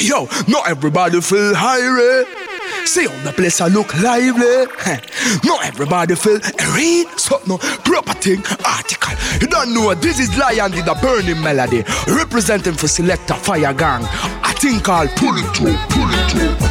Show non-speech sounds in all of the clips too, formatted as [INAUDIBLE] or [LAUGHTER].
Yo, not everybody feel high, See how the place I look lively. Not everybody feel read something proper thing article. You don't know what this is Lion did a burning melody representing for selector fire gang. I think I'll pull it through, pull it through.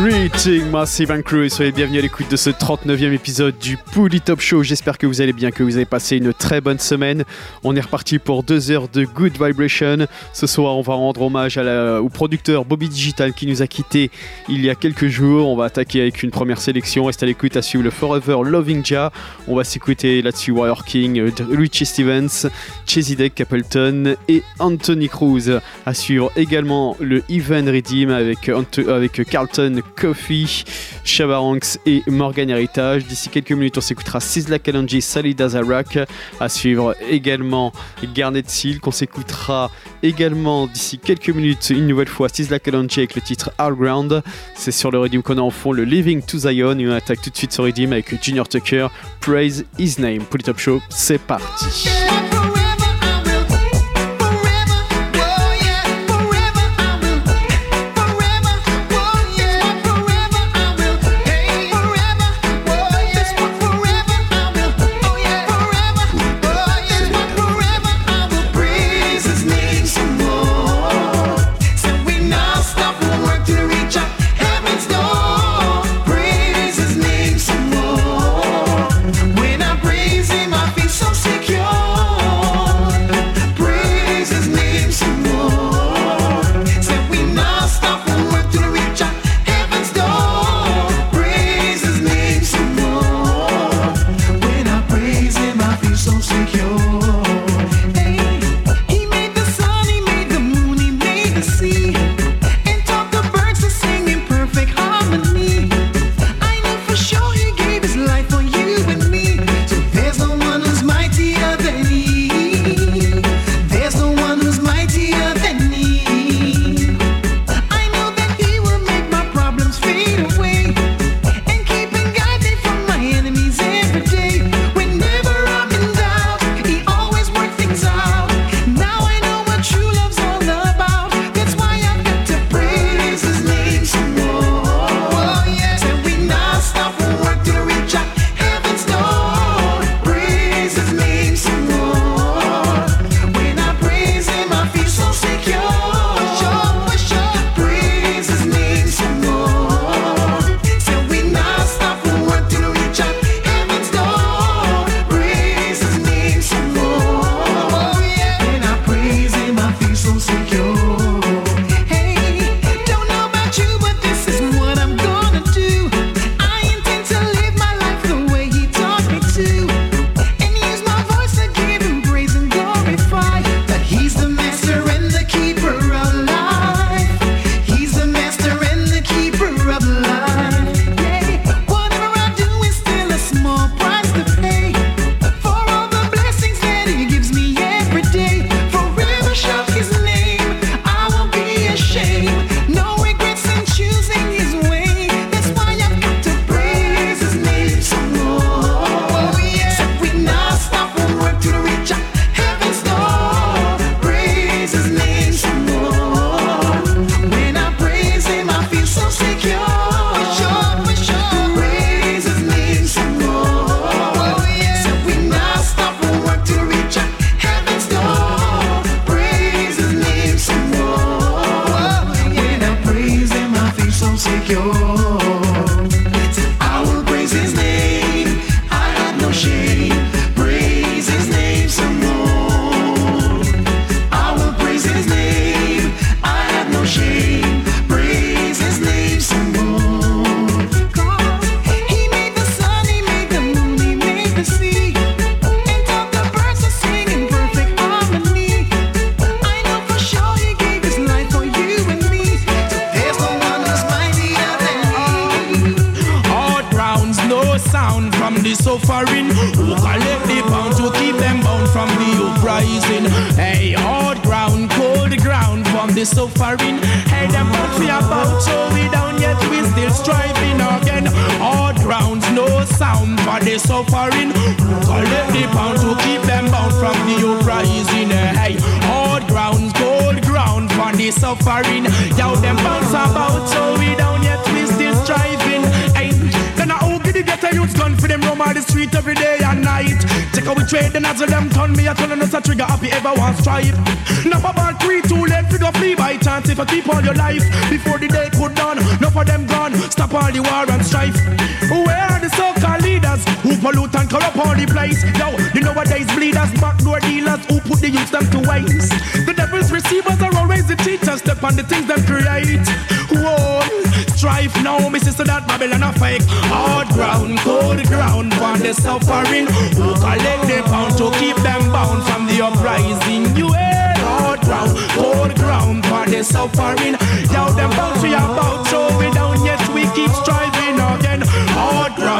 Greeting Massive and Crew et soyez bienvenue à l'écoute de ce 39e épisode du Pouli Top Show. J'espère que vous allez bien, que vous avez passé une très bonne semaine. On est reparti pour deux heures de Good Vibration. Ce soir, on va rendre hommage au producteur Bobby Digital qui nous a quitté il y a quelques jours. On va attaquer avec une première sélection. Reste à l'écoute à suivre le Forever Loving Ja. On va s'écouter là-dessus Wire King, Richie Stevens, Chesidek Capleton et Anthony Cruz. À suivre également le Even Redeem avec, avec Carlton Coffee, Shabaranks et Morgan Heritage. D'ici quelques minutes, on s'écoutera Sizzla Kalonji, Salida Dazarak. À suivre également Garnet Seal, qu'on s'écoutera également d'ici quelques minutes une nouvelle fois Sizzla Kalonji avec le titre All Ground. C'est sur le Redeem qu'on a en fond le Living to Zion et on attaque tout de suite sur Redeem avec Junior Tucker, Praise His Name. Pour le Top Show, c'est parti. Things them create. Whoa, strife now, me sister that Babylon a fake. Hard ground, cold ground, for the suffering. Who collect the pound to keep them bound from the uprising? You hard ground, cold ground, for the suffering. Yo, them bound to your bout, so we down yet we keep again.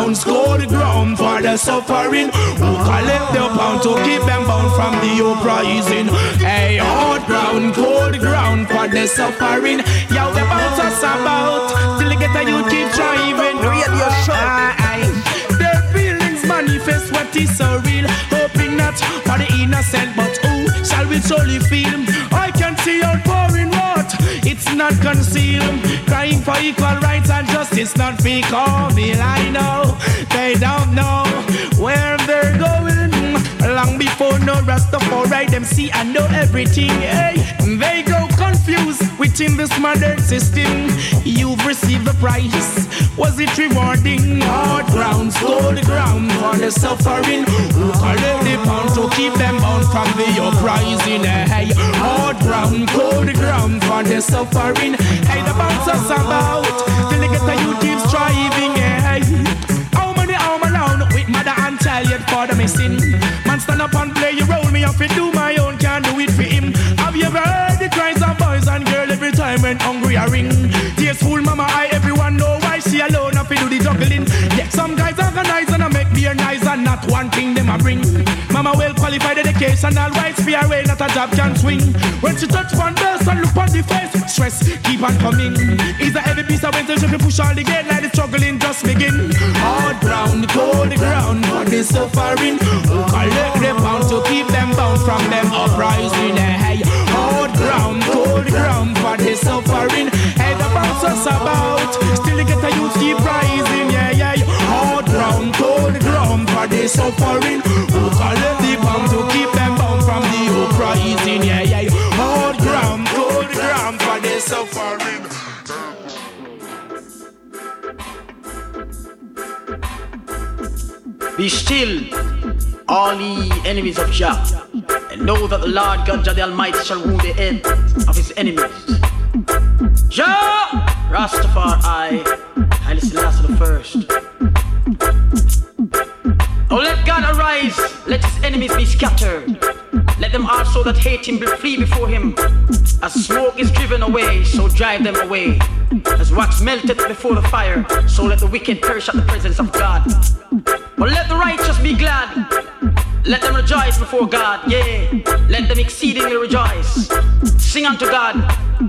Ground, cold ground, for the suffering. Who collect the pound to keep them bound from the uprising? Hey, hard ground, cold ground, for the suffering. Yo, the bounce us about, till they get a you keep driving. Radio show. Their feelings manifest what is so real. Hoping not for the innocent, but who shall we truly feel? I can see outpouring wrath, it's not concealed. For equal rights and justice, not fake. I know they don't know where they're going. Long before no Rastafari, them see and know everything. Hey, they grow within this modern system. You've received the price. Was it rewarding? Hard ground, cold ground for the suffering. Who collect the pound to keep them bound from the uprising? Hey, hard ground, cold ground for the suffering. Hey, the bounce us about till they get the you keep striving. Hey, how many arm alone with mother and child yet father missing? Man stand up and play your role, me have to do when hungry I ring? Tearful mama, I everyone know why she alone have to do the juggling. Yeah, some guys organize and I make beer nice and not one thing them a bring. Mama well qualified educational wise fear way not a job can swing. When she touch one verse and look on the face, stress keep on coming. Is a heavy piece of winter if you push all the gate like the struggling just begin. Hard ground, cold ground, the suffering. Collect the pound to keep them bound from them suffering. Who collect the pound to keep them bound from the uprising. Yeah, yeah. Hard ground, cold ground, for the suffering. Be still, all ye enemies of Jah, and know that the Lord God Jah the Almighty shall wound the head of his enemies. Jah, Rastafari, Haile Selassie the first. Oh, let God arise, let his enemies be scattered. Let them also that hate him be flee before him. As smoke is driven away, so drive them away. As wax melted before the fire, so let the wicked perish at the presence of God. But let the righteous be glad. Let them rejoice before God, yea. Let them exceedingly rejoice. Sing unto God,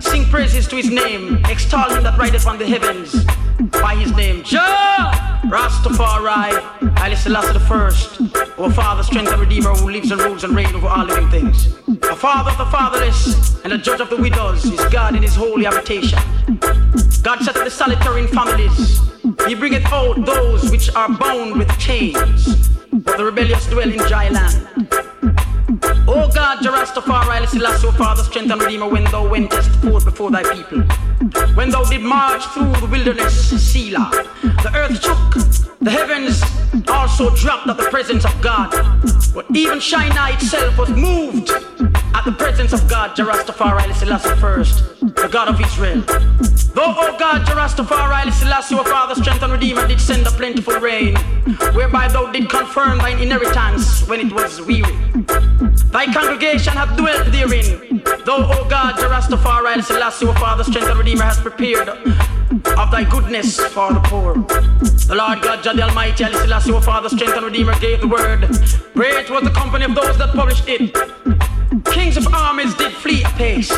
sing praises to his name, extol him that rideth on the heavens by his name. Jah, Rastafari, Haile Selassie the first, our Father, strength and Redeemer who lives and rules and reigns over all living things. A Father of the fatherless and a judge of the widows is God in his holy habitation. God setteth the solitary in families. He bringeth out those which are bound with chains, but the rebellious dwell in dry land. O God, Jah Rastafari, Haile Selassie, O Father, strength and Redeemer, when thou wentest forth before thy people. When thou did march through the wilderness, Selah, the earth shook, the heavens also dropped at the presence of God. But even Sinai itself was moved at the presence of God, Jah Rastafari, Selassie first, the God of Israel. Though, O God, Jah Rastafari, Selassie, O Father, strength and Redeemer, did send a plentiful rain, whereby thou did confirm thine inheritance when it was weary. Thy congregation hath dwelt therein. Though, O God, Jah Rastafari, Selassie, O Father, strength and Redeemer, has prepared of thy goodness for the poor. The Lord God, Jah the Almighty, Haile Selassie, O Father, strength and Redeemer, gave the word. Great was the company of those that published it. Kings of armies did flee apace,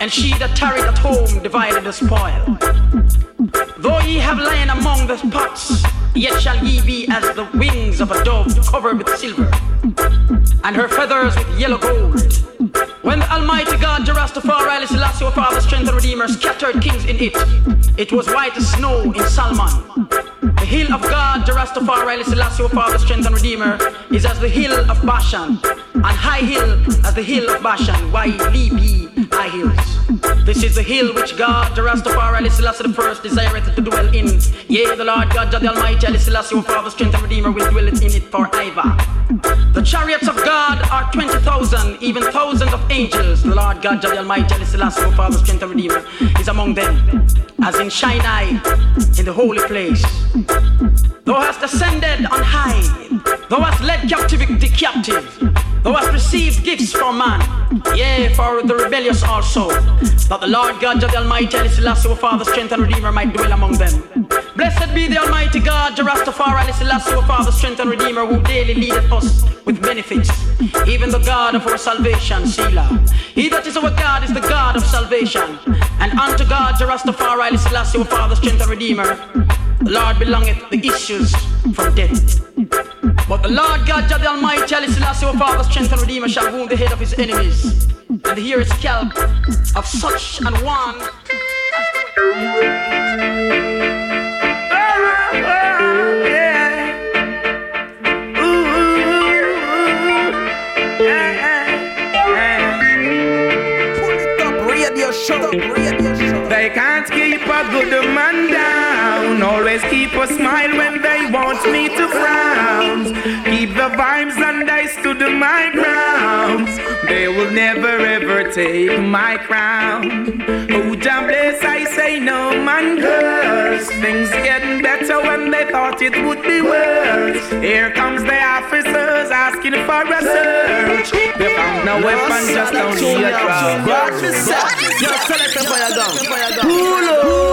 and she that tarried at home divided the spoil. Though ye have lain among the pots, yet shall ye be as the wings of a dove covered with silver, and her feathers with yellow gold. When the Almighty God, Jah Rastafari, Selassie, our Father, Strength and Redeemer, scattered kings in it, it was white as snow in Salmon. The hill of God, Jah Rastafari, Selassie, our Father, Strength and Redeemer, is as the hill of Bashan, and high hill as the hill of Bashan. Why leap ye high hills? This is the hill which God, Jah Rastafari, Selassie the First, desireth to dwell in. Yea, the Lord God, the Almighty, Selassie, our Father, Strength and Redeemer, will dwell in it forever. The chariots of God are 20,000, even thousands of angels. The Lord God, the Almighty, Selassie, our Father, Strength and Redeemer, is among them, as in Sinai, in the holy place. Thou hast ascended on high, thou hast led captivity captive, thou hast received gifts from man, yea, for the rebellious also, that the Lord God, the Almighty, Selassie, our Father, Strength and Redeemer, might dwell among them. Blessed be the Almighty God, Jah Rastafari, Selassie, our Father, Strength and Redeemer, who daily leadeth us with benefits, even the God of our salvation, Selah. He that is our God is the God of salvation, and unto God, Jah Rastafari, Selassie, our Father, Strength and Redeemer, the Lord belongeth the issues from death. But the Lord God, the Almighty, Haile Selassie, our Father, strength and Redeemer, shall wound the head of his enemies, and hear his scalp of such an one. They can't keep a good man down. Always keep a smile when they want me to frown. Keep the vibes and I stood my ground. They will never ever take my crown. Oh, Jah say no man curse. Things getting better when they thought it would be worse. Here comes the officers asking for a search. They found no weapon, just only a drum. Select the fire gun. Pull up.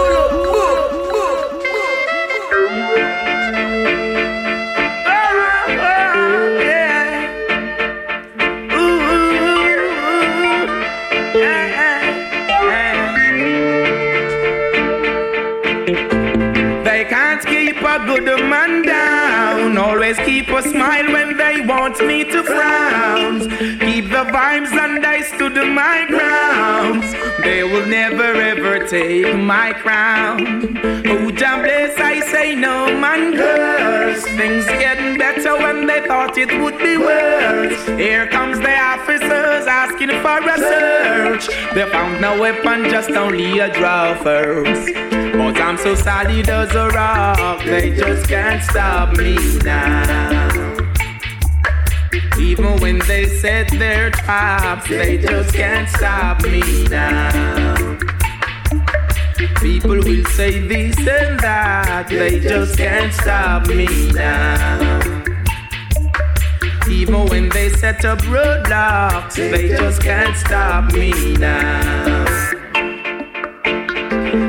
Want me to frown. Keep the vibes and I stood my ground. They will never ever take my crown. Oh, Jah bless, I say no man curse. Things getting better when they thought it would be worse. Here comes the officers asking for a search. They found no weapon, just only a draw first. But I'm so solid as a rock, they just can't stop me now. Even when they set their traps, they just can't stop me now. People will say this and that, they just can't stop me now. Even when they set up roadblocks, they just can't stop me now.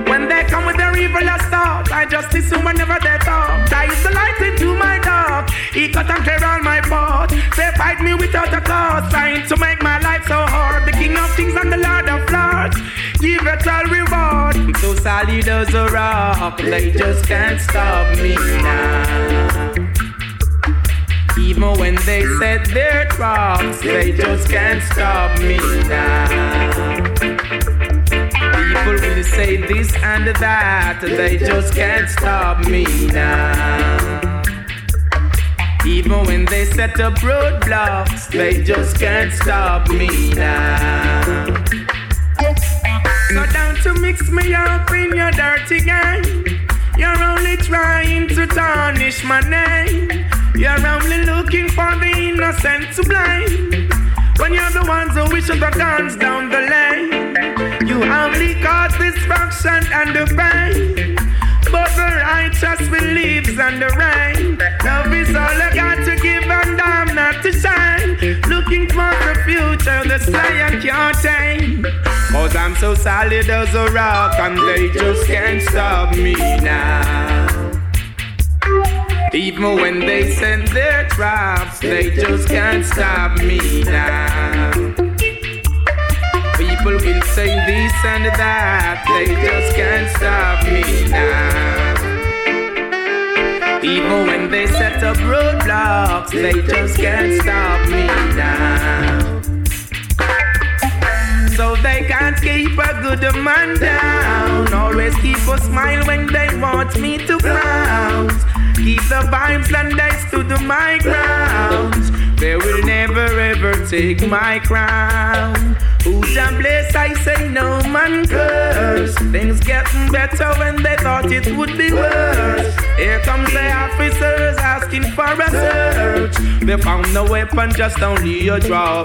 When they come with their evil thoughts, I just listen whenever they talk. That is the light into my dark. He cut and clear all my path. They fight me without a cause, trying to make my life so hard. The King of Kings and the Lord of Lords, give it all reward. So solid as a rock, they just can't stop me now. Even when they set their traps, they just can't stop me now. People will say this and that, they just can't stop me now. Even when they set up roadblocks, they just can't stop me now. So down to mix me up in your dirty game. You're only trying to tarnish my name. You're only looking for the innocent to blame. When you're the ones who wish the guns down the lane. You only cause destruction and the pain. But the righteous believes in the rain. Love is all I got to give and I'm not to shine. Looking for the future, the sky can't tame. Cause I'm so solid as a rock and they just can't stop me now. Even when they send their traps, they just can't stop me now. People will say this and that, they just can't stop me now. Even when they set up roadblocks, they just can't stop me now. So they can't keep a good man down. Always keep a smile when they want me to frown. Keep the vibes and I stood my ground. They will never ever take my crown. Who's a bless? I say no man curse. Things getting better when they thought it would be worse. Here comes the officers asking for a search. They found no weapon, just only a draw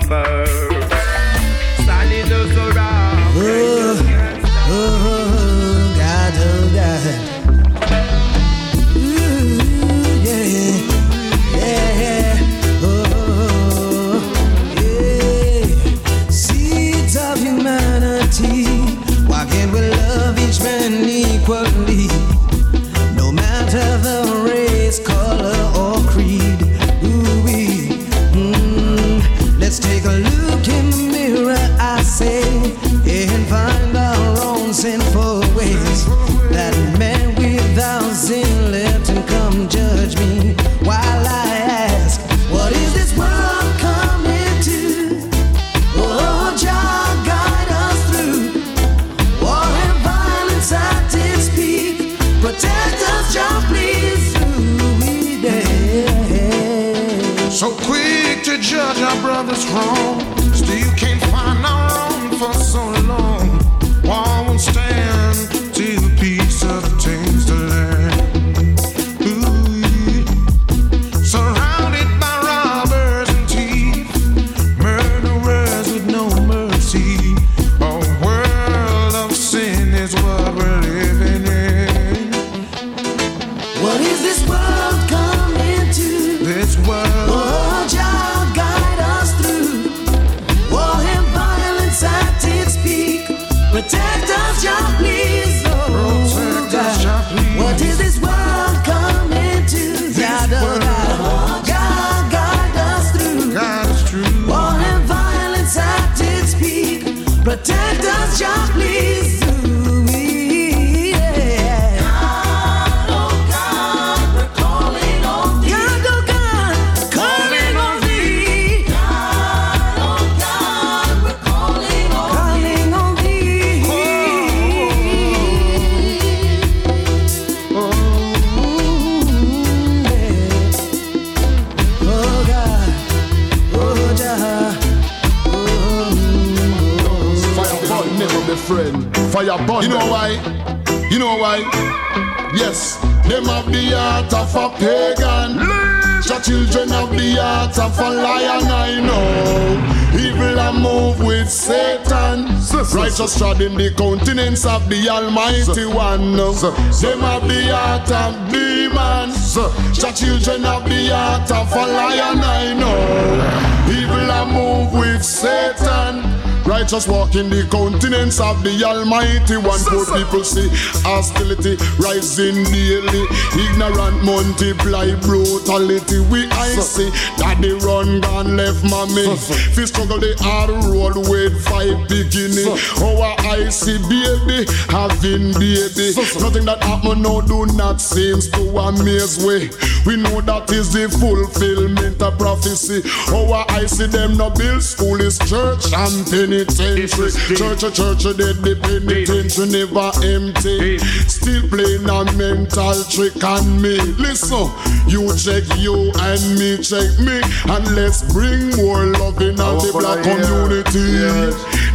Righteous trod in the countenance of the Almighty One. Them have the heart of demons. The children of the heart of a lion, I know. Evil are move with Satan. Righteous walk in the countenance of the Almighty One. Poor people see hostility rising daily. Ignorant multiply brutality. We I see that they run gone left mommy. Fi struggle the hard road with five beginning. Our oh, I see baby having baby. Nothing that happen now do not seems to amaze we. We know that is the fulfillment of prophecy. Our I see them no build school is church and penitentiary. Church, a church, a dead, the penitentiary never empty. Still playing a mental trick on me. Listen, you check you and me check me, and let's bring more love in the black community.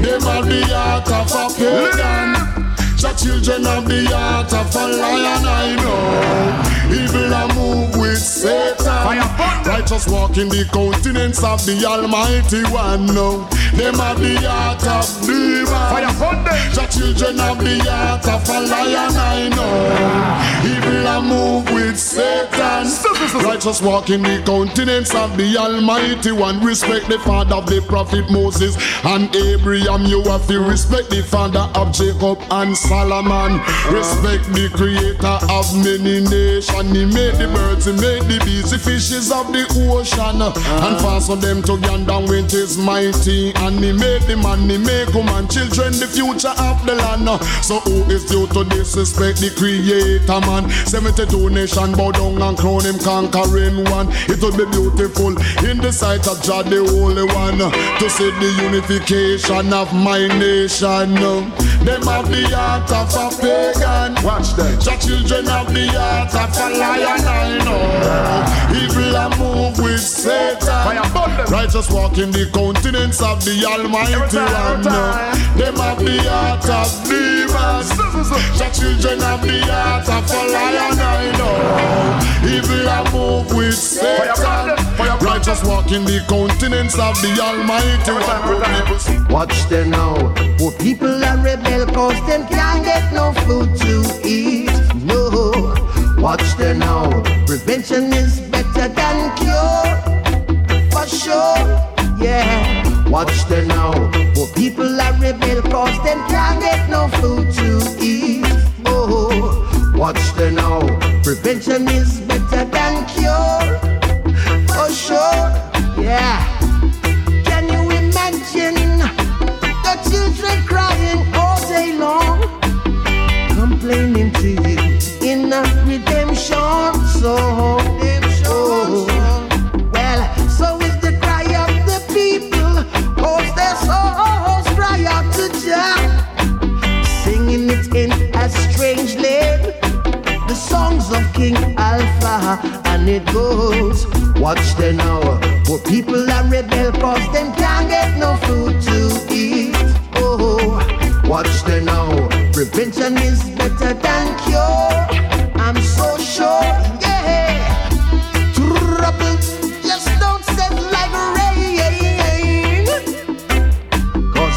Them are the heart of a pagan. The children of the heart of a lion, I know. Evil a move with Satan. Righteous walk in the countenance of the Almighty One. No. Them are the heart of demons. The children of the heart of a lion, I know. Evil a move with Satan. Righteous walk in the countenance of the Almighty One. Respect the father of the prophet Moses and Abraham. You have to respect the father of Jacob and Solomon. Respect the creator of many nations. He made the birds, he made take the busy fishes of the ocean uh-huh. and fasten them together with his mighty. And he made the man, he make woman, children, the future of the land. So who is due to disrespect the creator man? 72 nation bow down and crown him conquering one. It would be beautiful in the sight of God, the Holy One to see the unification of my nation. Them have the heart of a pagan. Watch them. The children have the heart of a lion. I know. Evil a move with Satan. Righteous walk in the countenance of the Almighty One. Uh, them have the heart of demons. The children have the heart of a lion. I know. Evil a move with Satan. Righteous walk in the countenance of the Almighty One. Watch them now. Poor people are rebel cause them can't get no food to eat. Watch them now. Prevention is better than cure. For sure. Yeah. Watch them now. Poor people are rebel cause them can't get no food to eat. Oh. Watch them now. Prevention is better than cure. For sure. Yeah. Can you imagine the children crying all day long, complaining to you in a redemption song? Well, so is the cry of the people, cause their souls cry out to Jah, singing it in a strange land the songs of King Alpha, and it goes. Watch them now, for people are rebel cause them can't get no food to eat. Oh, watch them now, prevention is better than cure. I'm so sure, yeah. Trouble just don't set like rain.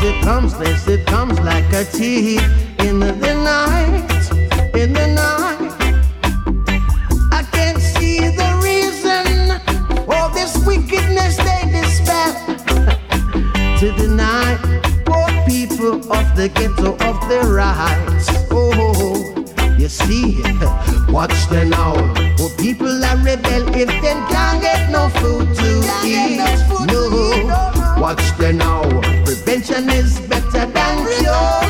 It comes, yes, it comes like a thief in the night, in the night. I can't see the reason for this wickedness they dispel [LAUGHS] to deny poor people of the ghetto of their rights. Oh, you see, watch them now. Poor people are rebel if they can't get no food to eat. No, watch them now. Prevention is better than cure.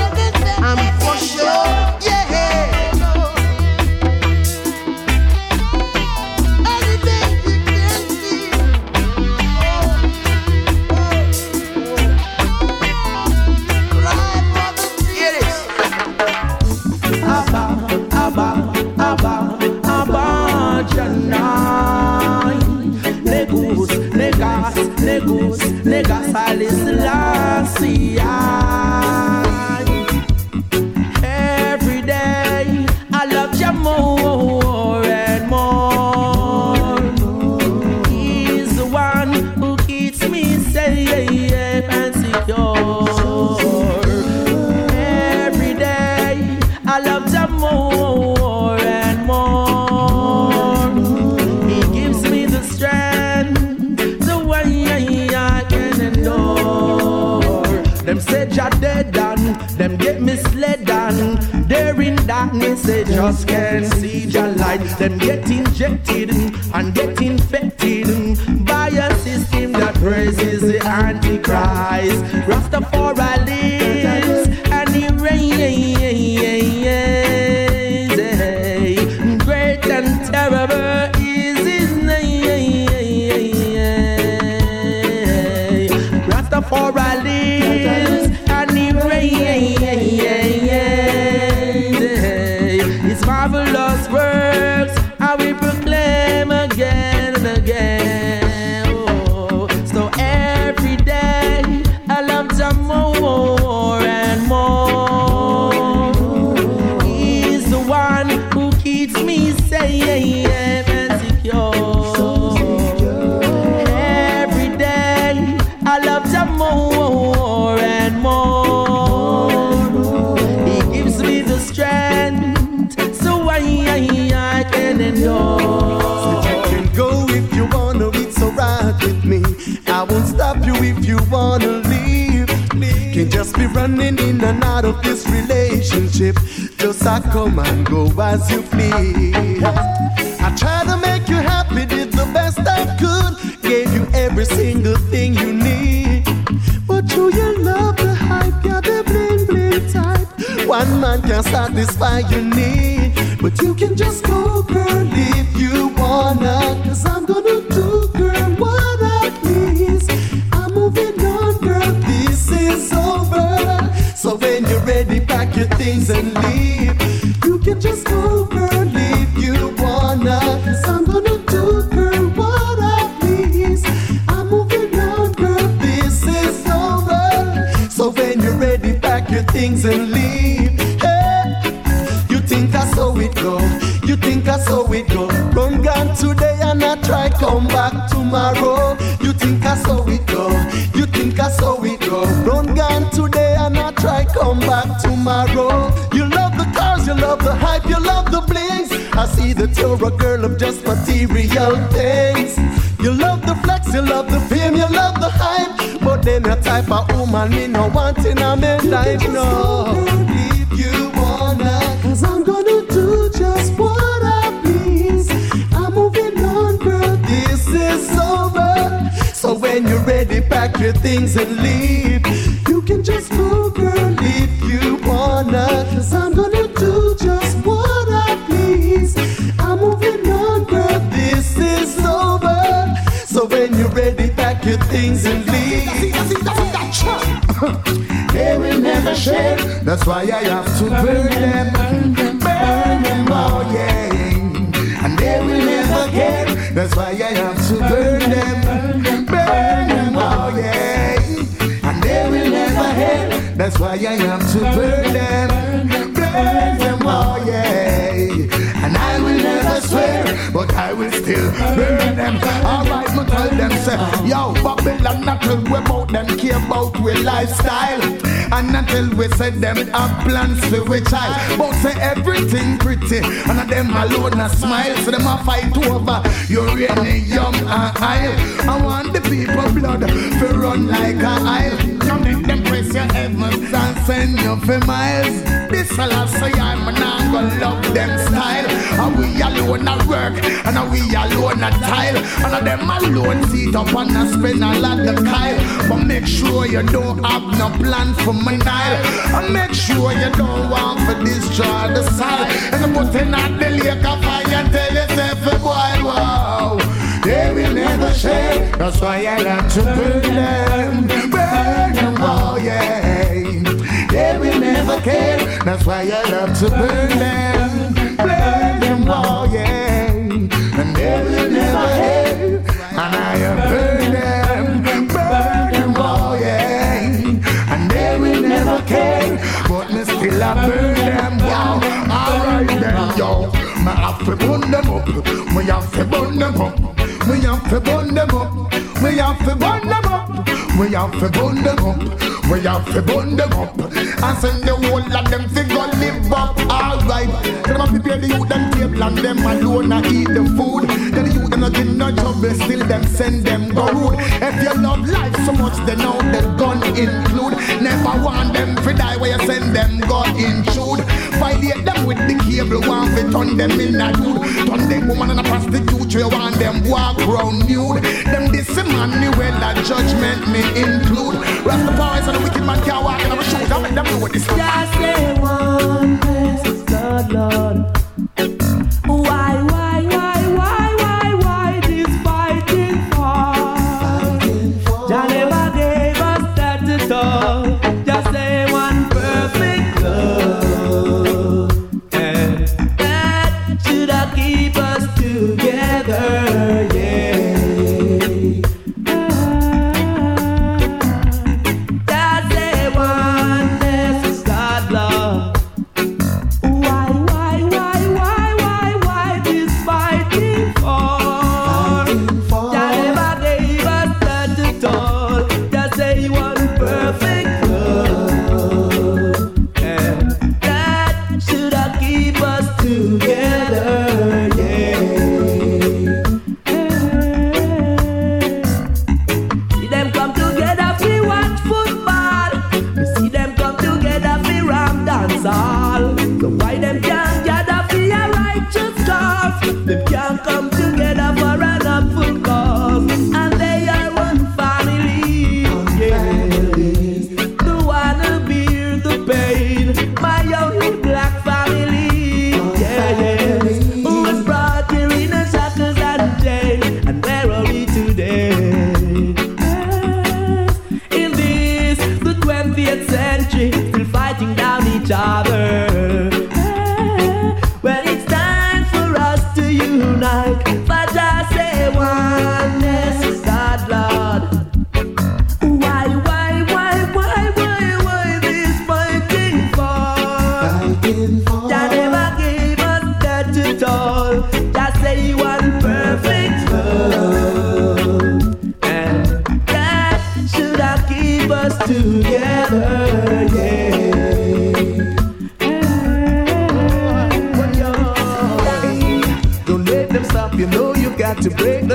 They just can't see Jah light. Them get injected and get infected by a system that praises the Antichrist. Rastafari out of this relationship. Just I come and go as you please. I try to make you happy, did the best I could. Gave you every single thing you need. But you, you love the hype, you're the bling bling type. One man can satisfy your need. But you can just go, girl, if you wanna. Cause your things and leave. You can just go, girl, if you wanna. Cause I'm gonna do, girl, what I please. I'm moving on, girl, this is over. So when you're ready, pack your things and leave. Hey, you think I saw it go? You think I saw it go? Run gone today and I try come back tomorrow. See that you're a girl of just material things. You love the flex, you love the fame, you love the hype. But then a type of woman me no want in a me life, no. If you wanna, cause I'm gonna do just what I please. I'm moving on, girl, this is over. So when you're ready, pack your things and leave. When you're ready, pack your things and leave. They will never share. That's why I have to burn them, burn them, oh yeah. And they will never care. That's why I have to burn them, burn them, oh yeah. And they will never hate. That's why I have to burn them, swear, but I will still burn them. Alright, me tell them say, yo, Babylon not tell we about them care about we lifestyle. And until we say them have plans for we child. But say everything pretty, and of them alone a smile. So them a fight over your really young and aisle. I want the people blood to run like a aisle. Them press your heavens and send you for miles. This a last say I'm not gonna love them style. And we alone a work, and we alone a tile. And them alone sit up and a spend a lot of kyle. But make sure you don't have no plan for my Nile. And make sure you don't want to destroy the soil. And put in at the lake of fire and tell yourself, boy, wow. They will never share. That's why I like to burn them, burn them, oh yeah. They will never care. That's why I love to burn them, burn them, oh yeah. And they will never hate. And I am burn them, burn them, oh yeah. And they will never care. But me still I burn them, wow. Alright then, yo. Me have to burn them up. Me have to burn them up. Me have to burn them up. Me have to burn them up. We have to burn them up. We have to burn them up. And send the whole of them to go live up. Alright. Them a prepare the youth and table and them alone a eat the food. Then the youth them in no trouble, still them send them go rude. If you love life so much, then now the gun include. Never want them to die where you send them go intrude. Violate them with the cable, want to turn them in a dude. Turn them woman and a prostitute, you want them walk round nude. Them this well that judgment me include. Rastafari's and the wicked man can't walk in our shoes. I make them know what this is. Just say one bless the Lord. Why, other.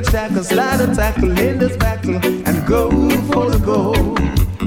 The shackles, slide and tackle in battle, and go for the goal.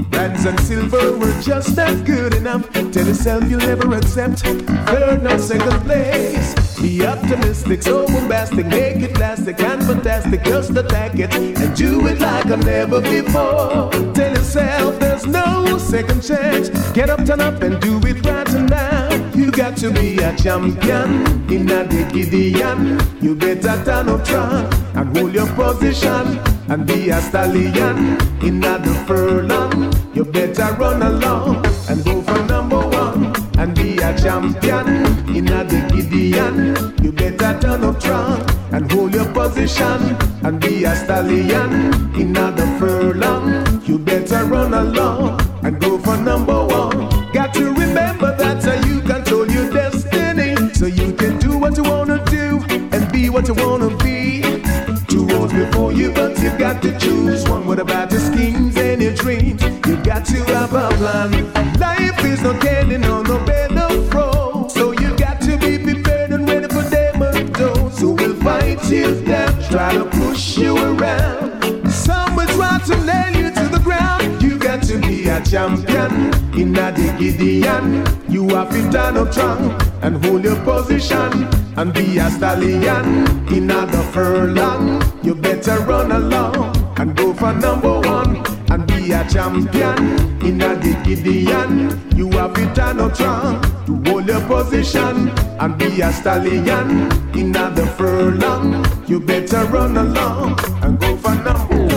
Bronze and silver were just not good enough. Tell yourself you'll never accept third nor second place. Be optimistic, so bombastic, make it plastic and fantastic. Just attack it and do it like I never before. Tell yourself there's no second chance. Get up, turn up, and do it right now. You got to be a champion in a Gideon. You better turn up, try and hold your position and be a stallion in the furlong. You better run along and go for number one and be a champion in the Gideon. You better turn up strong and hold your position and be a stallion in the furlong. You better run along and go for number one. Got to remember that uh, you control your destiny, so you can do what you wanna do and be what you wanna be. Before you, but you got to choose one. What about your schemes and your dreams? You've got to have a plan. Life is no candy, no, no bed of rose. So you've got to be prepared and ready for them who will fight you down, try to push you a champion in a Gideon. You have to turn up strong and hold your position and be a stallion in the furlong. You better run along and go for number one and be a champion in a Gideon. You have to turn up strong to hold your position and be a stallion in the furlong. You better run along and go for number one.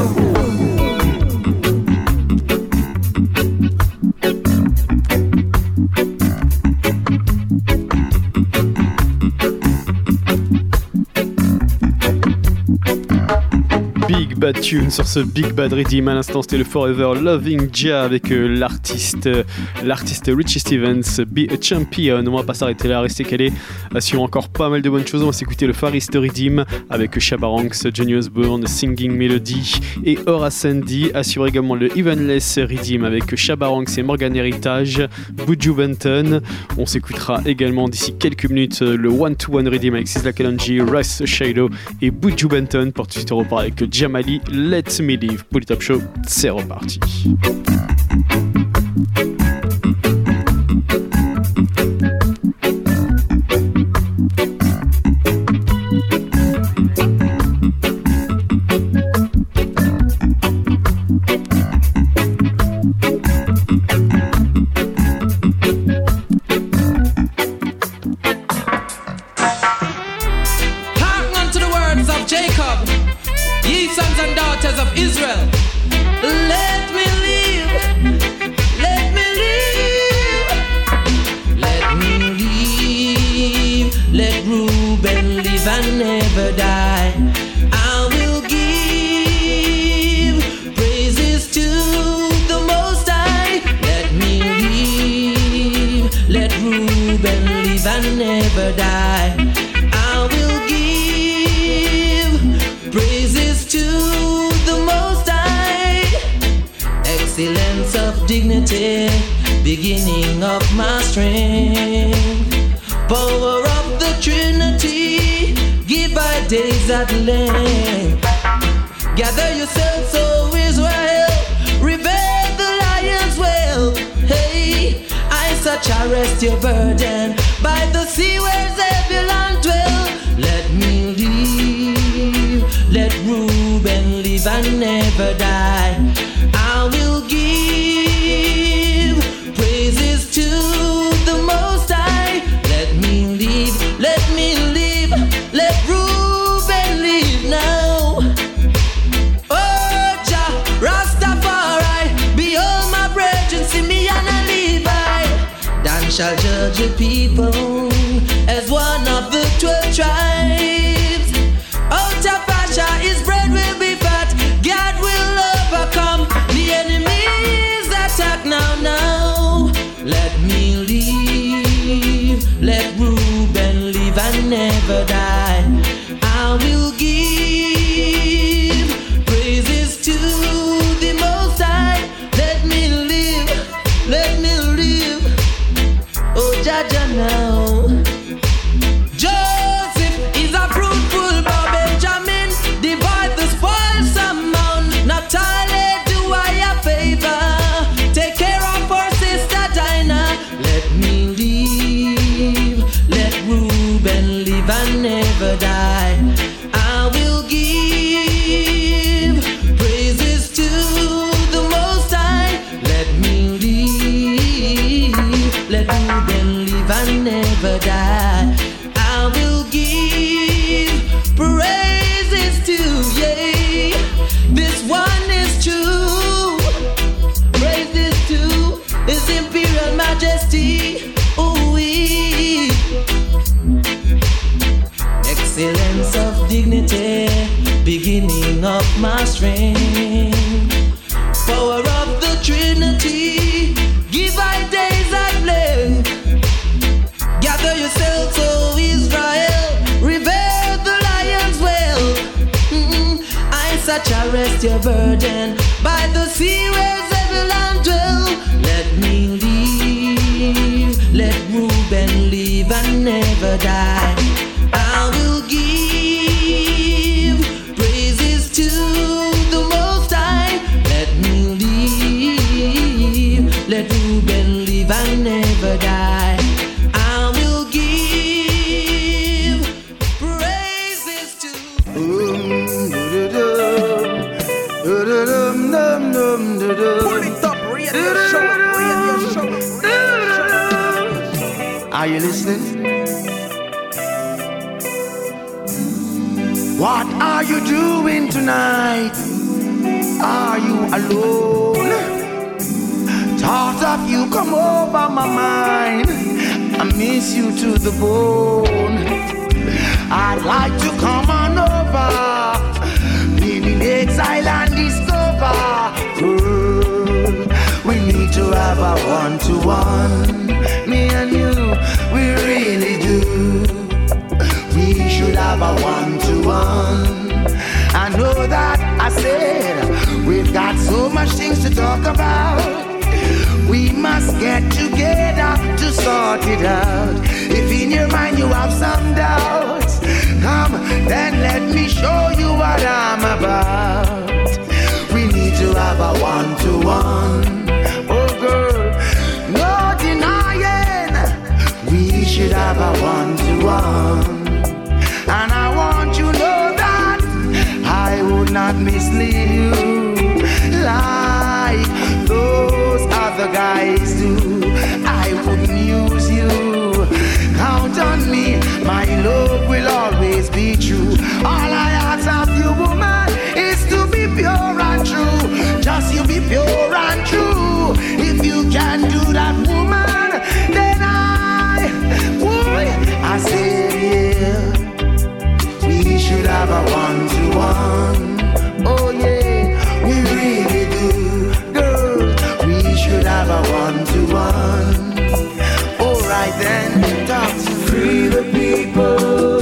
Tune sur ce Big Bad Redeem. À l'instant, c'était le Forever Loving Jah avec euh, l'artiste euh, l'artiste Richie Stevens, Be a Champion. On va pas s'arrêter là, rester calé euh, sur encore pas mal de bonnes choses. On va s'écouter le Far East Redeem avec Shabaranks, Johnny Osbourne, Singing Melody et Aura Sandy. Assure également le Evenless Redeem avec Shabaranks et Morgan Heritage, Buju Benton. On s'écoutera également d'ici quelques minutes le One to One Redeem avec Sizzla Kalonji, Rice Shadow et Buju Benton. Pour tout de suite, repart avec Jamali, Let Me Live. Pour le Top Show, c'est reparti. Live and never die. I will give praises to the Most High. Let me live, let Reuben live and never die. I will give praises to the Most High. Excellence of dignity, beginning of my strength. Power of the Trinity, I days at length. Gather yourselves, O Israel, rebel the lions well. Hey, I such arrest your burden by the sea where Zebulon dwell. Let me live, let Reuben live and never die. I will give shall judge the people as one of the twelve tribes. Out of Asher, his bread will be fat. God will overcome the enemy's attack now, now. Let me live, let Reuben live and never die. Your burden by the sea where Zebulon dwell. Let me live, let Reuben live and never die. Tonight? Are you alone? Thought of you come over my mind. I miss you to the bone. I'd like to come on over. Been in exile and discover. We need to have a one to one. Me and you, we really do. We should have a one to one. I know that I said we've got so much things to talk about. We must get together to sort it out. If in your mind you have some doubts, come then let me show you what I'm about. We need to have a one to one. Oh girl, no denying. We should have a one to one. And I want you to know not mislead you like those other guys do. I wouldn't use you. Count on me, my love will always be true. All I ask of you, woman, is to be pure and true. Just you be pure and true. If you can do that, woman, then I would. I said, yeah. We should have a one to one the people,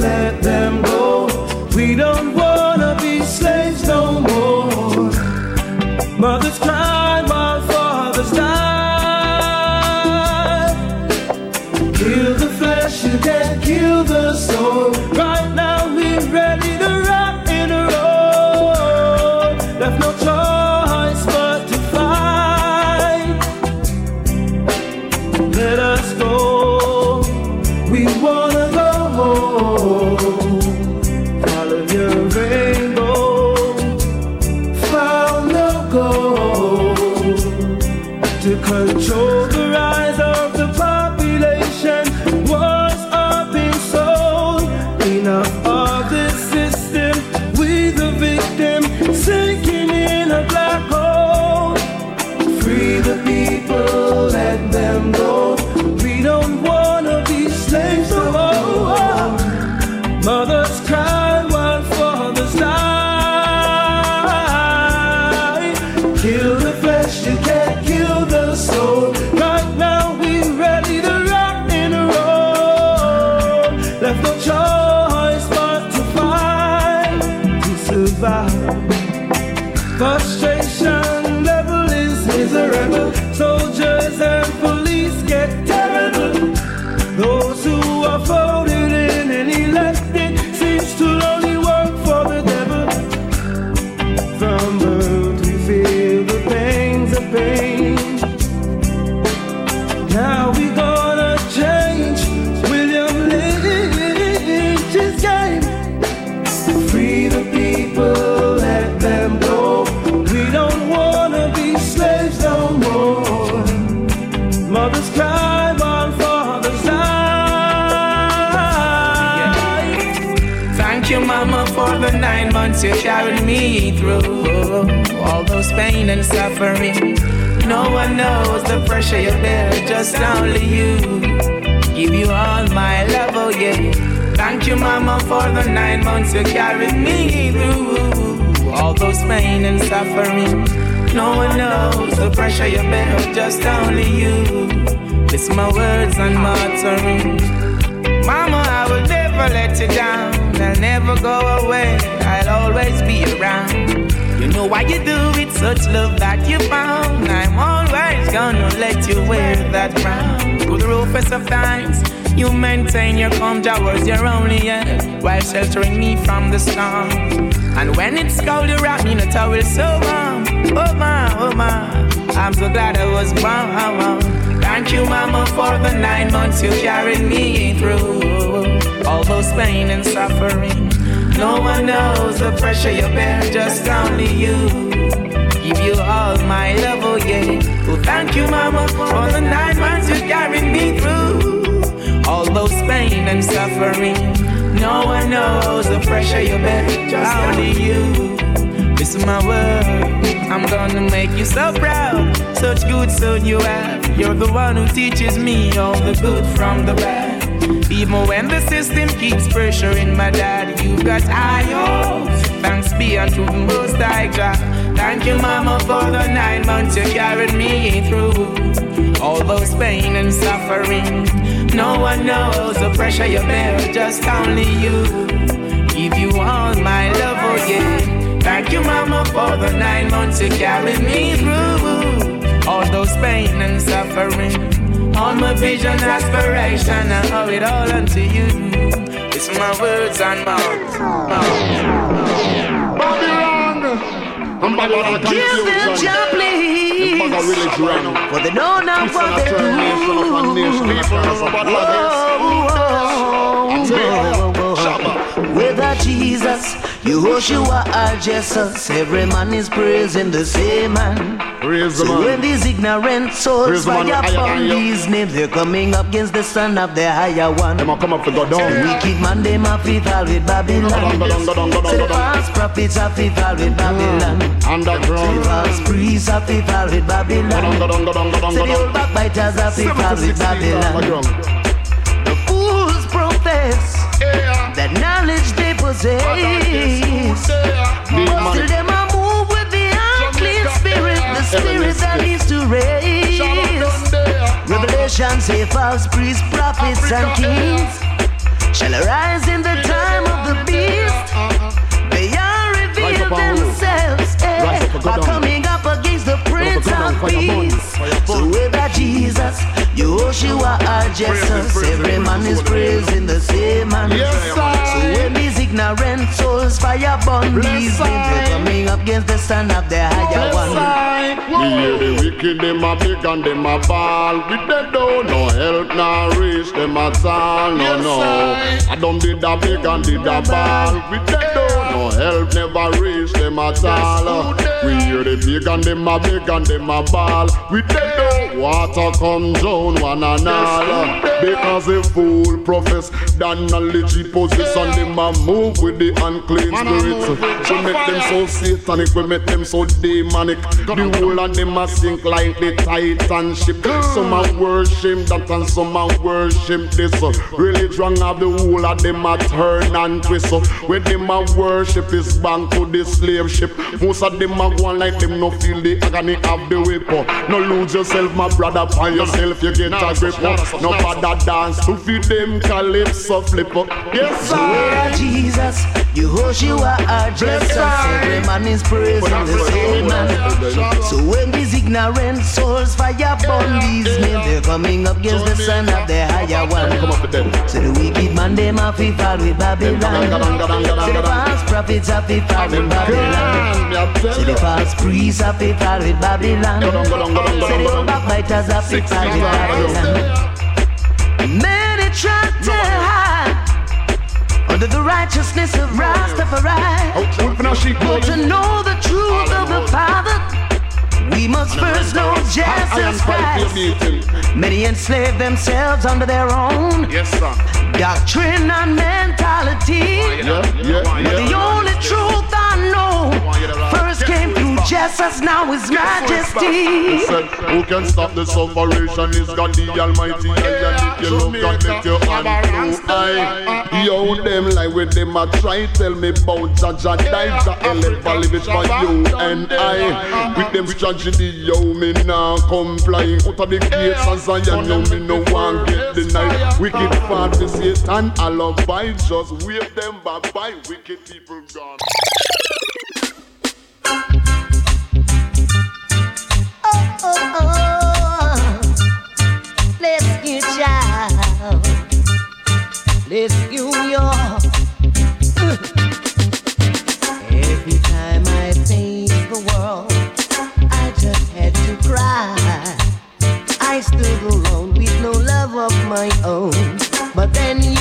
months you carried me through. All those pain and suffering. No one knows the pressure you bear, just only you. Give you all my love, oh yeah. Thank you, Mama, for the nine months you carried me through. All those pain and suffering. No one knows the pressure you bear, just only you. It's my words and my utterings. Mama, I will never let you down. I'll never go away. I'll always be around. You know why you do it, such love that you found. I'm always gonna let you wear that crown. Through the roughest of times, you maintain your calm towards your only end while sheltering me from the storm. And when it's cold, you wrap me in a towel so warm. Oh my, oh my, I'm so glad I was born. Thank you, Mama, for the nine months you carried me through. All those pain and suffering. No one knows the pressure you bear, just only you. Give you all my love, oh yeah. Oh, thank you, Mama, for the nine months you carried me through. All those pain and suffering. No one knows the pressure you bear, just only you. This is my word. I'm gonna make you so proud. Such good son you have. You're the one who teaches me all the good from the bad. Even when the system keeps pressuring my dad, you got high hopes. Thanks be unto the most high God. Thank you, Mama, for the nine months you carried me through. All those pain and suffering. No one knows the pressure you bear, just only you. Give you all my love, oh yeah. Thank you, Mama, for the nine months you carried me through. All those pain and suffering. All my vision, aspiration, I owe it all unto you. It's my words and mouth. Give them job, please. For they know not what they do. Without Jesus, Yehoshua are Jesus. Every man is praising the same man. Praise the So man. when these ignorant souls the fire upon these names, they're coming up against the son of the higher one. Them come up to go down. Wicked man, them a fit all with Babylon. Say the false prophets a fit all with Babylon. Say the Underground. false priests a fit all with Go down, go Babylon. down, go down, go down, Say the old backbiters a fit all with Babylon. The fools profess that knowledge they possess. But still them a move with the unclean spirit, the spirit that needs to raise. Revelation say false priests, prophets, and kings shall arise in the time of the beast. They are revealed up and rule. themselves eh, Prince of Peace. So whether Jesus, Yehoshua, or Jesus, every man is praising the same man. Yes, So when these ignorant souls fire burn these they're coming up against the son of the higher one. Me hear the wicked, them a big and them a ball. With the door, no help, no reach them at all, no, no. I don't did a big and did a ball. With the door, no help, never reach them at all. We hear the big and them a big and them a ball. We the door, water come down one and all. Because the fool profess that knowledge he possess and them a move with the unclean spirits. We make them so satanic, we make them so demonic. The whole of them a sink like the Titan ship. Some a worship that and some a worship this. Religion of the whole of them a turn and twist. When them a worship is bank to the slave slave ship. Most of them are going like them no feel the agony of the whip. No lose yourself, my brother, find yourself, you get a grip. No father dance to feed them calypso flip. Yes, sir. Yeah, Jesus, Yehoshua are just Every man is praising the same man. So when these ignorant souls fire upon these men, they're coming up against the son of the higher one. So the wicked man, them have to fall with Babylon. So the false prophets have to fall with Babylon. So the false priests to fall with Babylon. So the backbiters to fall with Babylon. Many try to hide under the righteousness of Rastafari. But to know the truth of the Father, we must first know Jesus Christ. Many enslave themselves under their own yes, doctrine and mentality. But the only truth I know first came through Jesus, now His Majesty. Listen, who can stop the sufferation is God the Almighty. And if you love God, make your hand through I. Yo, them like with them, I try tell me about Jaja died, Jah ever live it for you and I. With them tragedy, yo, me now comply. Out of the gates of Zion, yo, me no one get denied. Wicked fat with Satan, I love by just wave them bye bye. Wicked people gone. My thing in the world I just had to cry. I stood alone with no love of my own, but then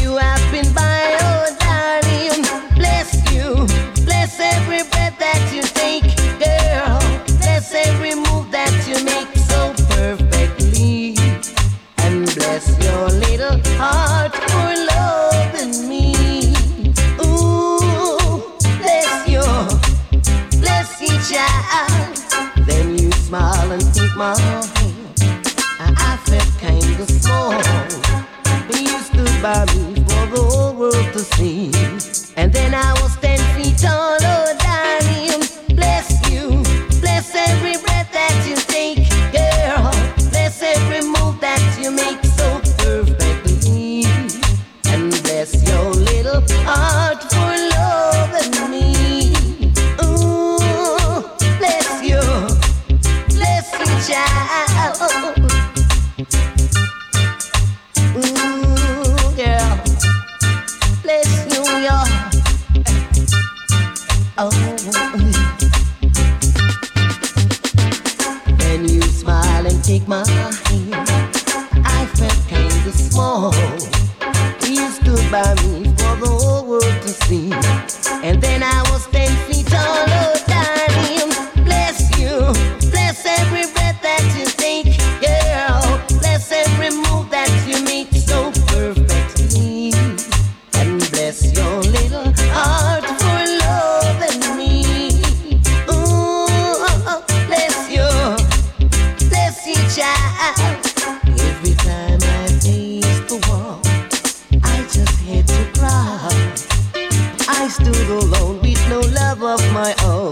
by me for the whole world to see. And then I will stand feet tall, my stood alone with no love of my own.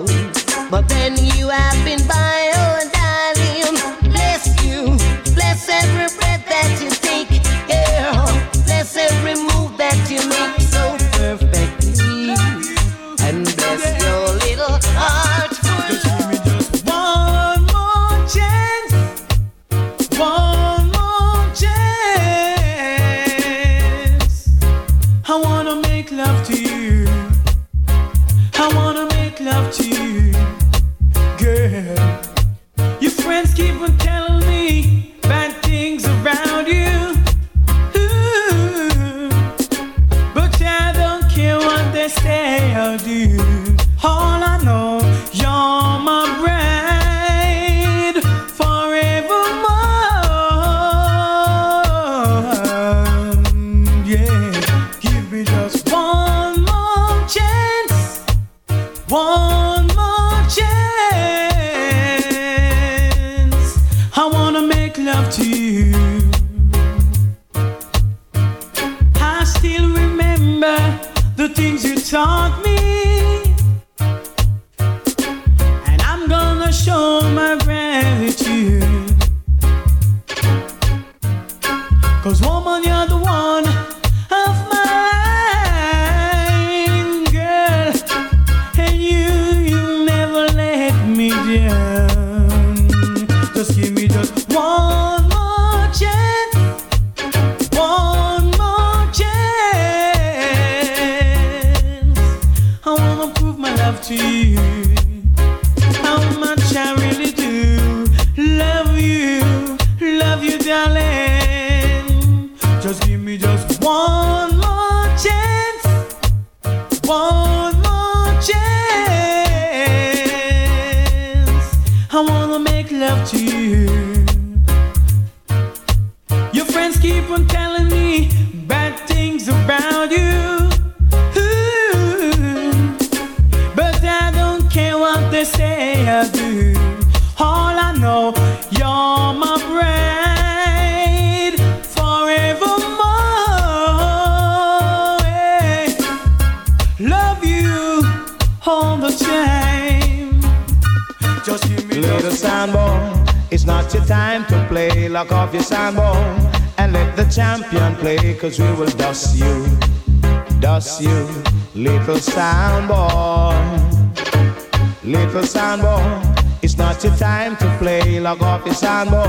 Lock off your sandball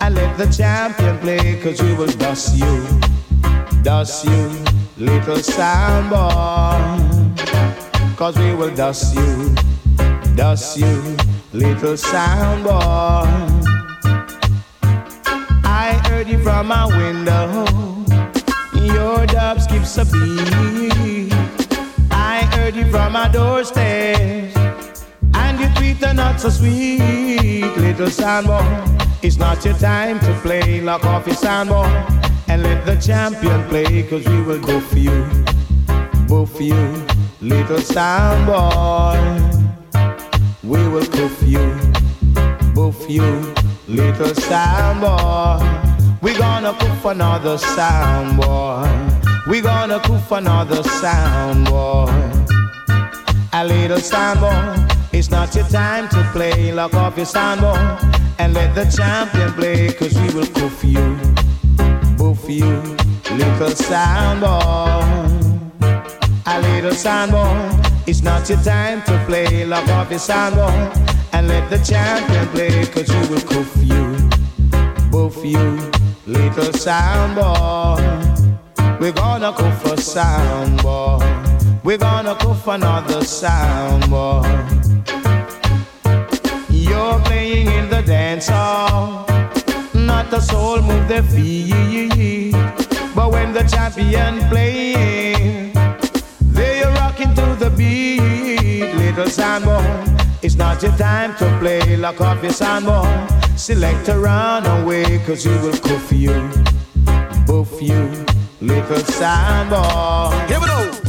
and let the champion play, cause we will dust you, dust you. Little sandball, cause we will dust you, dust you. Little soundboy. I heard you from my window. Your dub skips a beat. I heard you from my doorstairs. Not so sweet. Little soundboy. It's not your time to play. Lock off your soundboy. And let the champion play. Cause we will go for you. Go for you. Little soundboy. We will coof you, boof you, little sound boy. We gonna coof another sound boy. We gonna coof another sound. A little boy. It's not your time to play. Lock off your sound boy and let the champion play. Cause we will coof you, boof you, little sound boy. A little sound boy. It's not your time to play. Lock off your soundboard and let the champion play. Cause you will coof you, boof you, little soundboy. We're gonna coof a soundboy. We're gonna coof another soundboy. You're playing in the dance hall. Not a soul move their feet. But when the champion playing, they are rocking to the beat. Little soundboy, it's not your time to play. Lock off your soundboy. Select a runaway, cause you will coof you, boof you. Little soundboy. Here we go.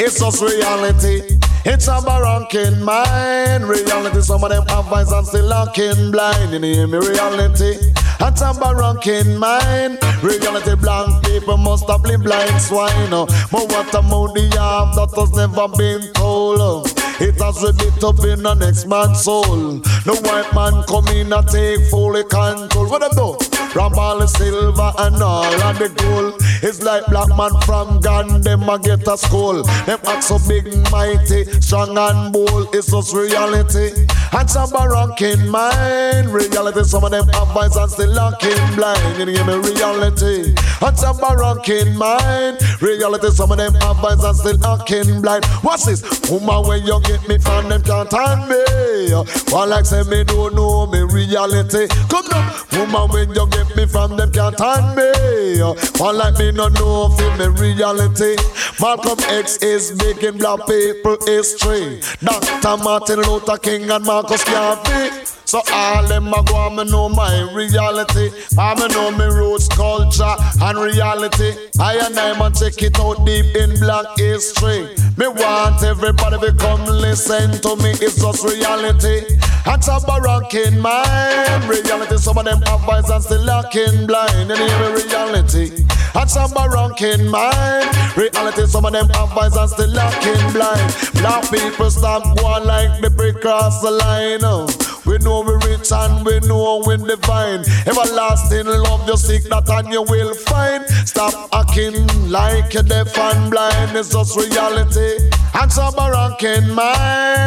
It's just reality. It's a barranking mind. Reality, some of them have eyes and still looking blind. You hear me? Reality. It's a barranking mind. Reality, blank people must have been blind swine. oh. But what about the arm that has never been told? Oh. It has ripped up in the next man's soul. The white man come in and take fully control. What them do? From all the silver and all of the gold. It's like black man from Ghana, them a get a school. Them act so big, mighty, strong and bold. It's just reality. And some barranking mind. Reality, some of them have eyes and still looking blind. You give me reality. And some barranking mind. Reality, some of them have eyes and still looking blind. What's this? Woman, when you get me from them can't hand me. One like say me don't know me reality. Come now, woman, when you get me from them can't hand me. One like me no know for me reality. Malcolm X is making black people history. Dr. Martin Luther King and Marcus Garvey. So all them a go and me know my reality. I me know me roots, culture and reality. I and I man check it out deep in black history. Me want everybody to come listen to me. It's just reality. It's a barranking mind. Reality, some of them have eyes and still looking blind. And hear reality. It's a barranking mind. Reality, some of them have eyes and still looking blind. Black people stop going like the brick cross the line. Oh. We know we rich and we know we divine. Everlasting love you seek that and you will find. Stop acting like you're deaf and blind. It's just reality. And some are rocking.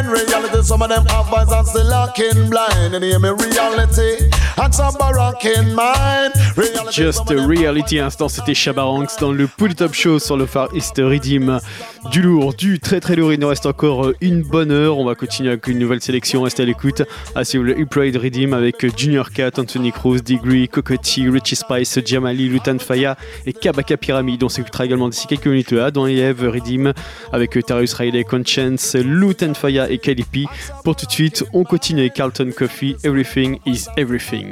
Reality, some of them have eyes and still looking blind. And hear me reality. And some are rocking mind. Reality, Just Reality instant, c'était Shabaranks dans le Pull It Up Show sur le Far East Redeem. Du lourd, du très très lourd. Il nous reste encore euh, une bonne heure. On va continuer avec une nouvelle sélection. Restez à l'écoute. Ah, c'est le Pride Redeem avec Junior Cat, Anthony Cruz, Degree, Cocotti, Richie Spice, Jamali, Lutan Faya et Kabaka Pyramid. On s'écoutera également d'ici quelques minutes là dans Eve Redeem avec Tarius Riley Conscience, Loot and Fire et KDP. Pour tout de suite, on continue avec Carlton Coffee, Everything is Everything.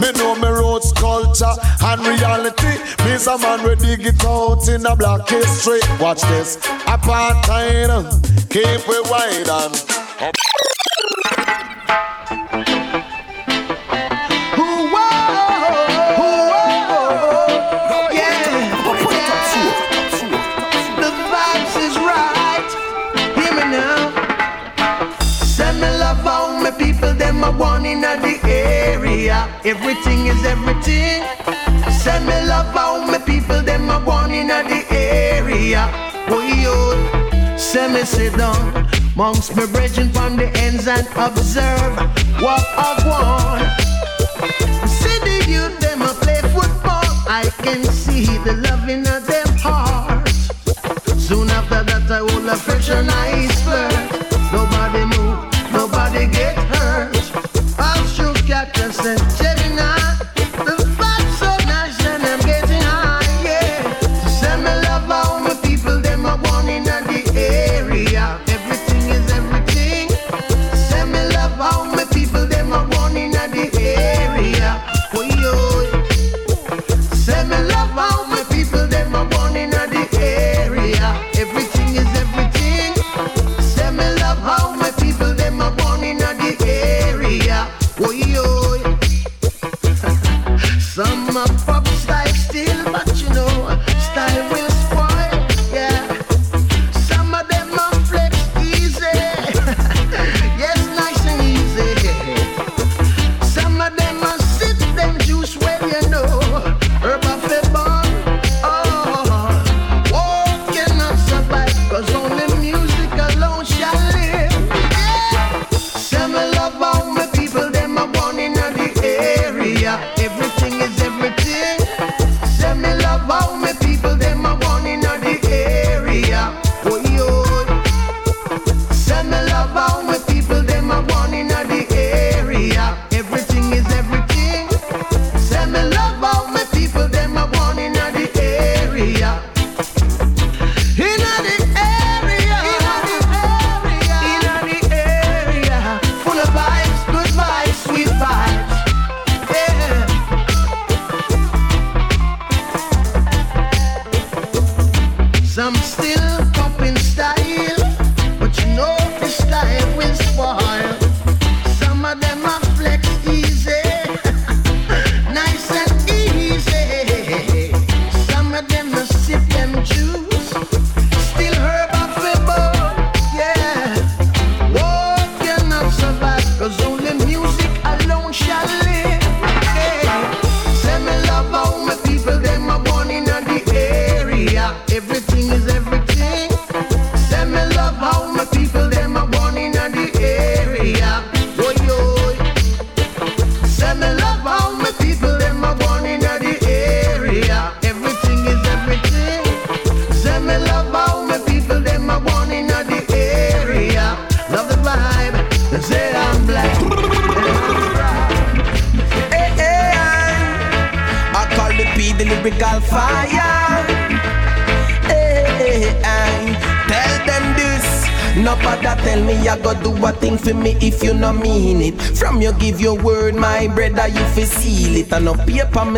Me know me roots, culture, and reality. Me's a man we dig it out in a black history. Watch this. Apartheid, keep we wide and. The vibes is right. Everything is everything. Send me love all my people, them are one in the area. Oh, yo. Send me sit down. Monks me brethren from the ends and observe what I've won. See the youth, them a play football. I can see the love in them heart. Soon after that, I will a fresh and ice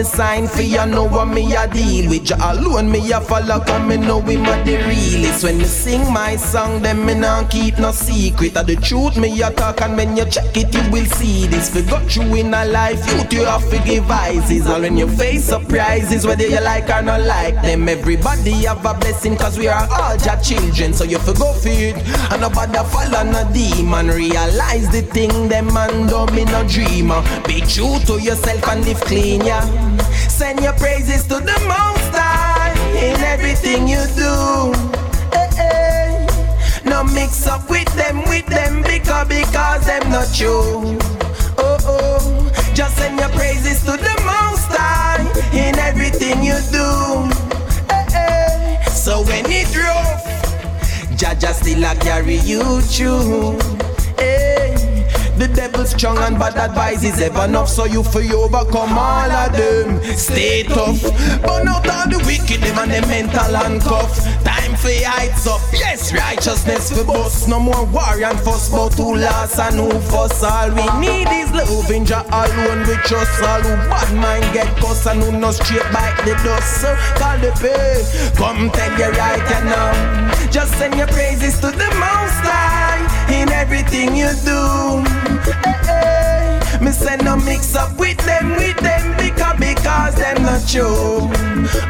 me sign for you know what me a deal with. You alone me a follow, come me know we my the realest. When me sing my song, then me not keep no secret. Of the truth me a talk, and when you check it, you will see this. For got you in a life, you you have to give vices. All when you face surprises, whether you like or not like them. Everybody have a blessing, cause we are all your children. So you fi go feed, and nobody follow no demon. Realize the thing, them man don't be no dreamer. Be true to yourself and live clean, yeah. Send your praises to the Most High in everything you do. Eh, eh. No mix up with them, with them, because because them not you. Oh oh, just send your praises to the Most High in everything you do. Eh, eh. So when it rough, Jah Jah still a carry you through. The devil strong and bad advice is ever enough So you you overcome all of them. Stay tough. Burn out all the wicked them and the mental handcuff. Time for heights up. Yes, righteousness for boss No more war and fuss But who lost and who fuss? All we need is love in Jah alone. We trust all who bad mind get cuss And who no straight bite the dust. So call the pay Come take your right and now Just send your praises to the Most High In everything you do Me say no mix up with them, with them because because them not true.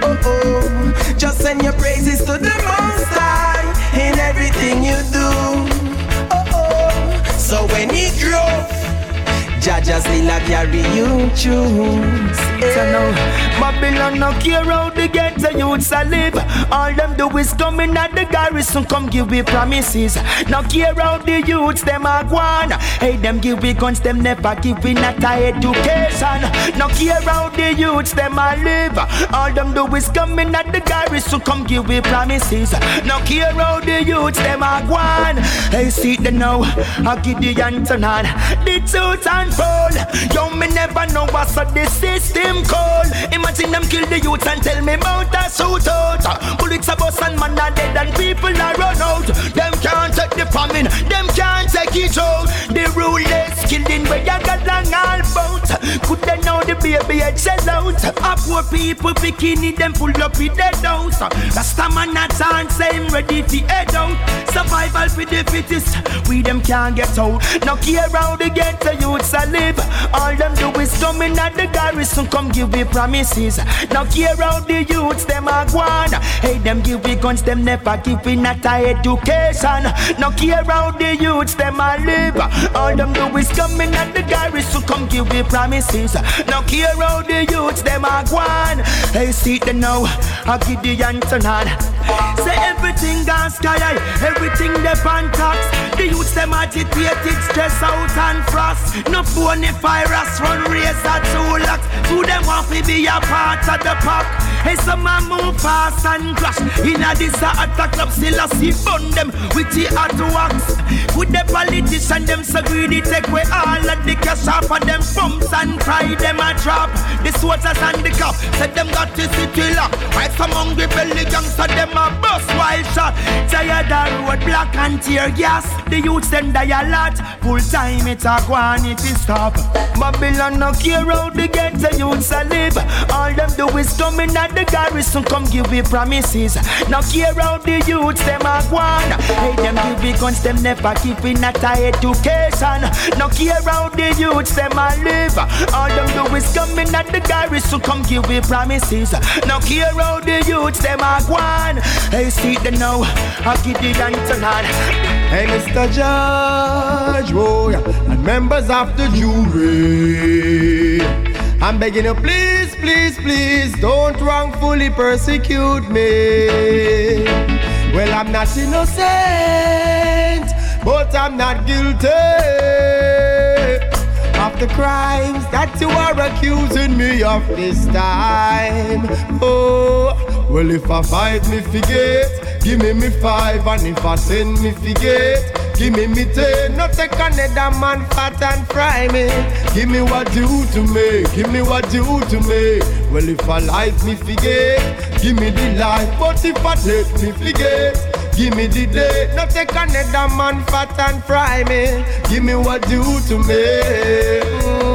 Oh oh, just send your praises to the Most High in everything you do. Oh oh, so when it drove. Jah Jah still a carry you through. Eh. So now, Babylon no care how the ghetto youths a live. All them do is come in at the garrison, come give we promises. No care how the youths them a gone. Hey, them give we guns, them never give we not a education. No care how the youths them a live. All them do is come in at the garrison, come give we promises. No care how the youths them a gone. Hey, see the now, I give the answer on the truth and fall. Yo, me never know what's up the system call. Imagine them kill the youth and tell me about a suit out. Bullets a bust and man are dead and people are run out. Them can't take the famine, them can't take it out. The rulers killing where you got long all bout. Could they know the baby head sell out? A poor people bikini them pull up with their house. Rasta man a chance same ready to head out. Survival for the fittest, we them can't get out. No care how they get the youths a live. All them do is come in at the garrison, come give me promises. No care how the youths them a gone. Hey, them give we guns, them never give we not a education. No care how the youths them a live. All them do is come in at the garrison, come give me promises. No care how the youths them a gone. Hey, see the now, I give the answer on. Say everything gone sky high, everything they pan tax. The youths them agitated, stress out and frost. No phone virus run race at two locks. Who them want to be a part of the pack? Hey, some man move fast and crash. In a this a attack club, still a see bun them with the hot wax. With the politician, them so greedy, take away all of the cash off of them pumps and cry them a drop. The soldiers and the cop said them got the city lock. Right some hungry belly gangster, them a bust wild shot. Tired of road black and tear gas. The youths them die a lot. Full time it a go it stop. Babylon no care how the ghetto youths a live. All them do is come in at the garrison, come give me promises. No care how the youths them a go on. Hey, them give me guns, them never give me not a education. No care how the youths them a live. All them do is come in at the garrison, come give me promises. No care how the youths them a go on. Hey, see the now, I give the on. Hey, Mr. Judge, oh, yeah, and members of the jury. I'm begging you, please, please, please, don't wrongfully persecute me. Well, I'm not innocent, but I'm not guilty of the crimes that you are accusing me of this time. Oh, well, if I fight me forget, give me me five, and if I send me forget. Give me me ten, no take another man fat and fry me. Give me what you to me, give me what you to me. Well, if I like me forget, give me the life, but if I let me forget, Give me the day. No take another man fat and fry me. Give me what due to me. Mm.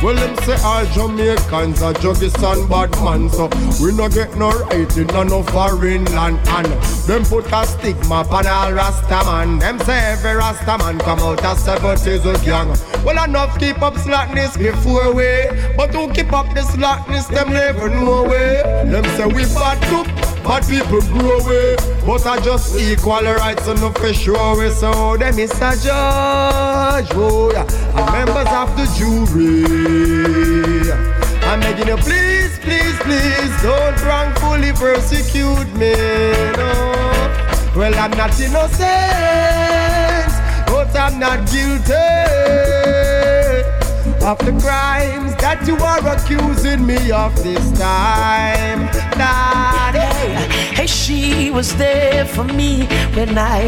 Well, them say all Jamaicans are juggies and bad man, so we no get no right in no foreign land. And them put a stigma on all Rasta man. Them say every Rasta man come out as seventies a gang. Well, enough keep up slackness before we, but who keep up the slackness, them never know way. Them say we bad too. Bad people grow away, but I just equal rights and no for sure. So them a judge, oh yeah, and members of the jury. I'm begging you, please, please, please, don't wrongfully persecute me. No, well I'm not innocent, but I'm not guilty of the crimes that you are accusing me of this time. Daddy. Hey, she was there for me when I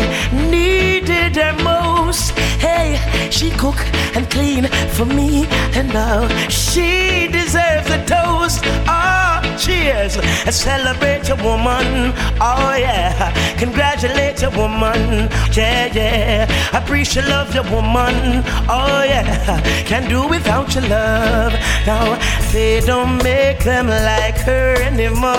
needed her most. Hey, she cook and clean for me, and now she deserves a toast. Oh, cheers! and Celebrate your woman. Oh yeah, congratulate your woman. Yeah, yeah. Appreciate love your woman. Oh yeah, can't do without your love. Now they don't make them like her anymore.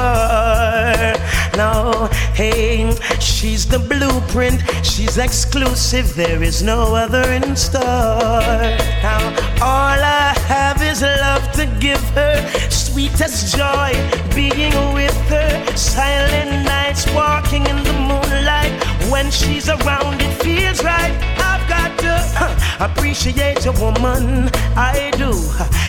No, hey, she's the blueprint. She's exclusive. There is no other in store. Now all I have is love to give her. Sweetest joy being with her. Silent nights walking in the moonlight. When she's around, it feels right. I've got to huh, appreciate your woman. I do.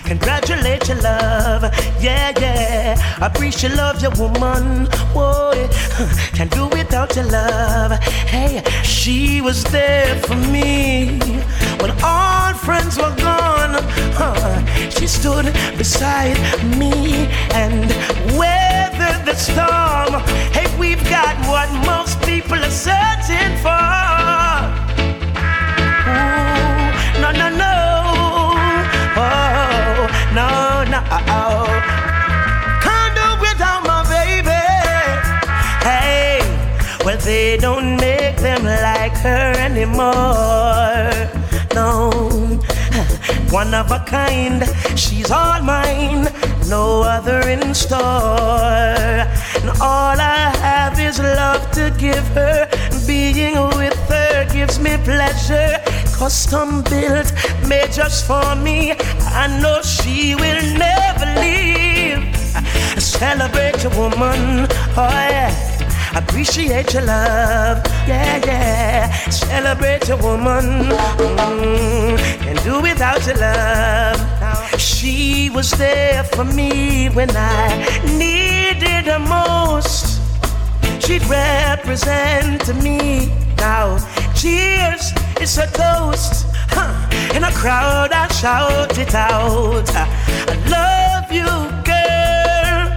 Congratulate your love. Yeah, yeah. Appreciate love your woman. Boy, can't do without your love. Hey, she was there for me when all friends were gone. Huh, she stood beside me and weathered the storm. Hey, we've got what most people are searching for. Ooh, no, no, no. Oh, no, no. Can't do without my baby. Hey, well, they don't make them like her anymore. No, one of a kind, she's all mine, no other in store. And all I have is love to give her. Being with her gives me pleasure. Custom built, made just for me. I know she will never leave. Celebrate your woman, oh yeah. Appreciate your love, yeah, yeah. Celebrate your woman, mm, and do without your love. She was there for me when I needed her most. She'd represent to me. Now, cheers, it's a toast. Huh. In a crowd, I shout it out. I love you, girl.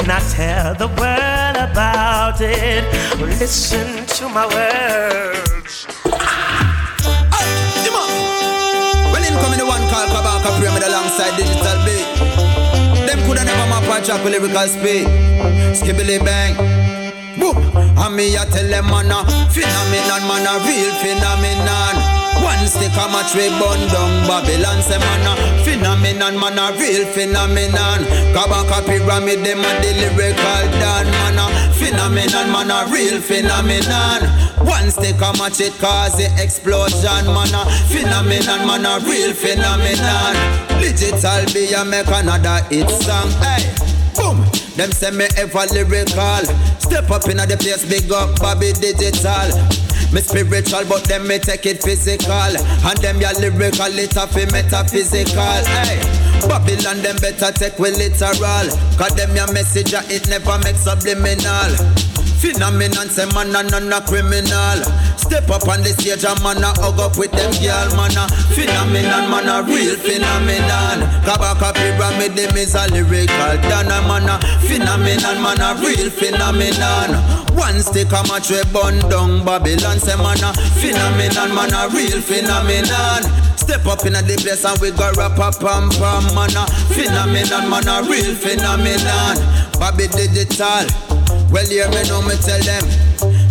And I tell the world about it. Listen to my words. When in coming the one called Kabaka Pyramid alongside Digital B. Them coulda never map a track with lyrical speed. Skibbly bang. Boom. And me a tell them man a phenomenon, man a real phenomenon. One stick a match we bun down Babylon say man a phenomenon, man a real phenomenon. Kabaka pyramid them a the lyrical dan man a phenomenon, man a real phenomenon. One stick a match it cause the explosion man a phenomenon, man a real phenomenon. Digital B a make another hit song. Hey, boom. Them say me ever lyrical. Step up in the place, big up Bobby Digital. Me spiritual, but them me take it physical. And them ya lyrical, it a fi metaphysical. Hey, Babylon them better take we literal. Cause them ya message it never make subliminal. Phenomenon say man a none a criminal. Step up on the stage and man a hug up with them girl man a phenomenon man a real phenomenon. Kabaka pyramid them is a lyrical dana man a phenomenon man a real phenomenon. One stick a match we bun down Babylon say man a phenomenon man a real phenomenon. Step up in the place and we go rap a pam pam man a phenomenon man a real phenomenon. Bobby digital. Well, hear me now, me tell them.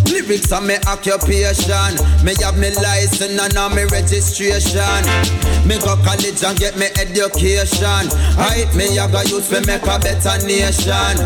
Lyrics are my occupation. Me have me license and now me registration. Me go college and get me education. Right, me I go use to make a better nation.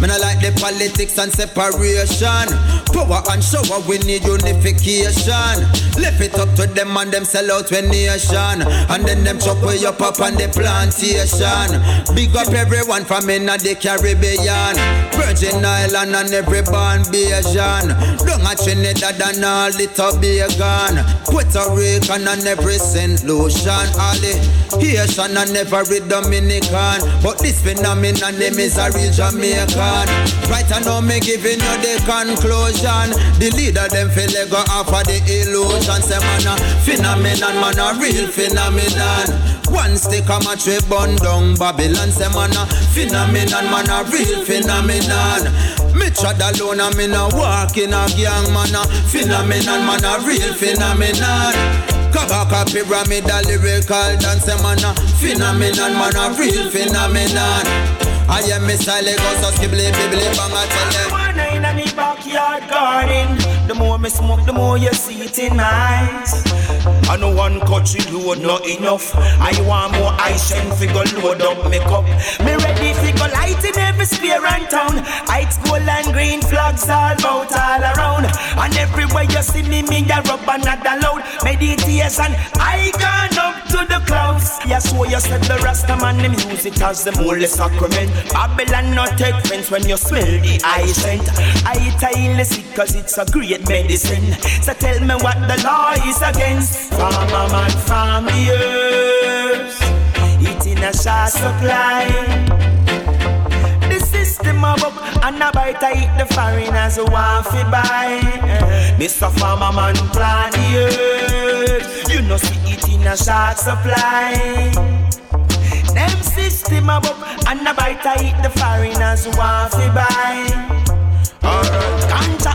Me not like the politics and separation. Power and shower, we need unification. Lift it up to them and them sell out when nation. And then them chop way up up on the plantation. Big up everyone from in the Caribbean. Virgin Island and every born Bajan. Down at Trinidad and all the Tobago. Puerto Rican and every St. Lucian. All the Haitian and every Dominican. But this phenomenon name is a real Jamaican on. Right now, me giving you the conclusion. The leader them feel they go off of the illusion. Say man a phenomenon, man a real phenomenon. One stick a match we burn down Babylon. Say man a phenomenon, man a real phenomenon. Me trod alone and me no walk in a gang man a phenomenon, man a real phenomenon. Kabaka pyramid a lyrical dance eh, man a phenomenon, man a real phenomenon. I am Mr. Lagos, so skibbly bibbly bang I tell. In me backyard garden. The more me smoke, the more you see it in eyes. I know one country load not enough. I want more ice and figure load up me cup. Me ready figure light in every sphere and town. Ice gold and green flags all out all around. And everywhere you see me, me a rub another load. Meditation, I gone up to the clouds. Yes, so you said the Rasta man, them use it as the holy sacrament. Babylon not take friends when you smell the ice scent. I tell you sick cause it's a great medicine. So tell me what the law is against. Farmer man farm the earth. Eating a short supply. The system of up and a bite I eat the foreigners who want to buy. Mr. Farmer man plant the earth. You know see it in a short supply. Them system a book and a bite I eat the foreigners who want to buy.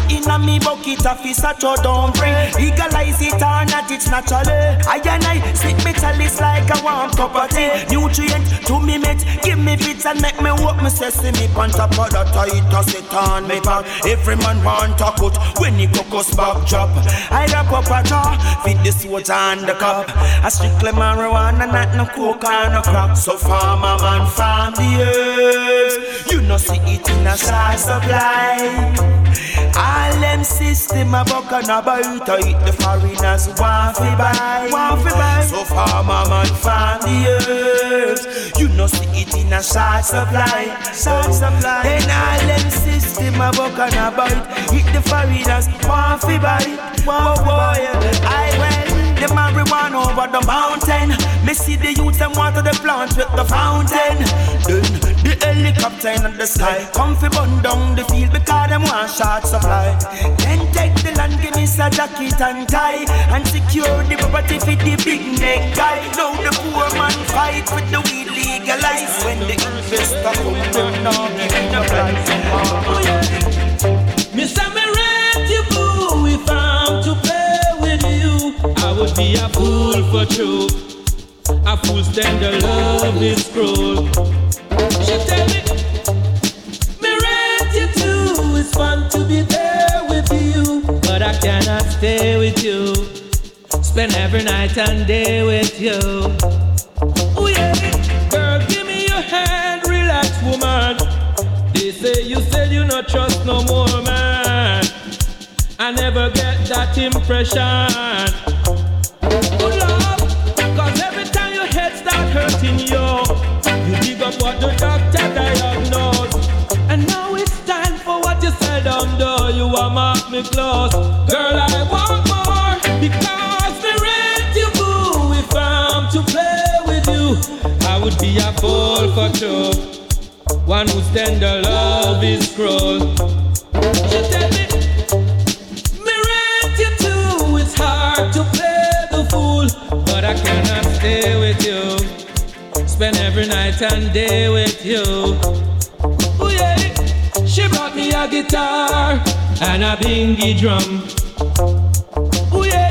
Alright. Ganja in a me bucket of fish a throw down bring Legalize it or not, it's naturally. I and I sip me chalice like a warm cup of tea. Nutrient to me mate, give me bits and make me walk. Me sesame on top of the tight it on me back. Every man want a cut when he cocos back drop I wrap up a jar, feed the soda and the cup. I strictly marijuana, not no coke or no crack. So farmer man farm the herbs You know see it in a short supply all them system a buck and a bite I eat the foreigners want fi buy. Want fi buy. So farmer man farm the herbs You know see it in a short supply Short supply Then all them system a buck and a bite Eat the foreigners want fi buy. Want fi oh, buy. I well the marijuana over the mountain. Me see the youth them water the plants with the fountain. Then the helicopter in the sky come fi burn down the field because them want short supply. Then take the land, give me a jacket and tie and secure the property for the big neck guy. Now the poor man fight with the weed legalized. When the investor come, them now give the price. Oh, yeah. Mr. Me rent you boo if I'm to play with you. I would be a fool for true. A fool stand the love is cruel. Impression. Good love, cause every time your head start hurting you, you what the doctor diagnosed. And now it's time for what you said under. You are mark me close. Girl, I want more because me rent you boo. If I'm to play with you, I would be a fool for true. One whose tender love is cruel. She tell me, me rent you too. It's hard to play the fool, but I cannot stay spend every night and day with you. Ooh, yeah. She brought me a guitar and a bingy drum. Ooh, yeah.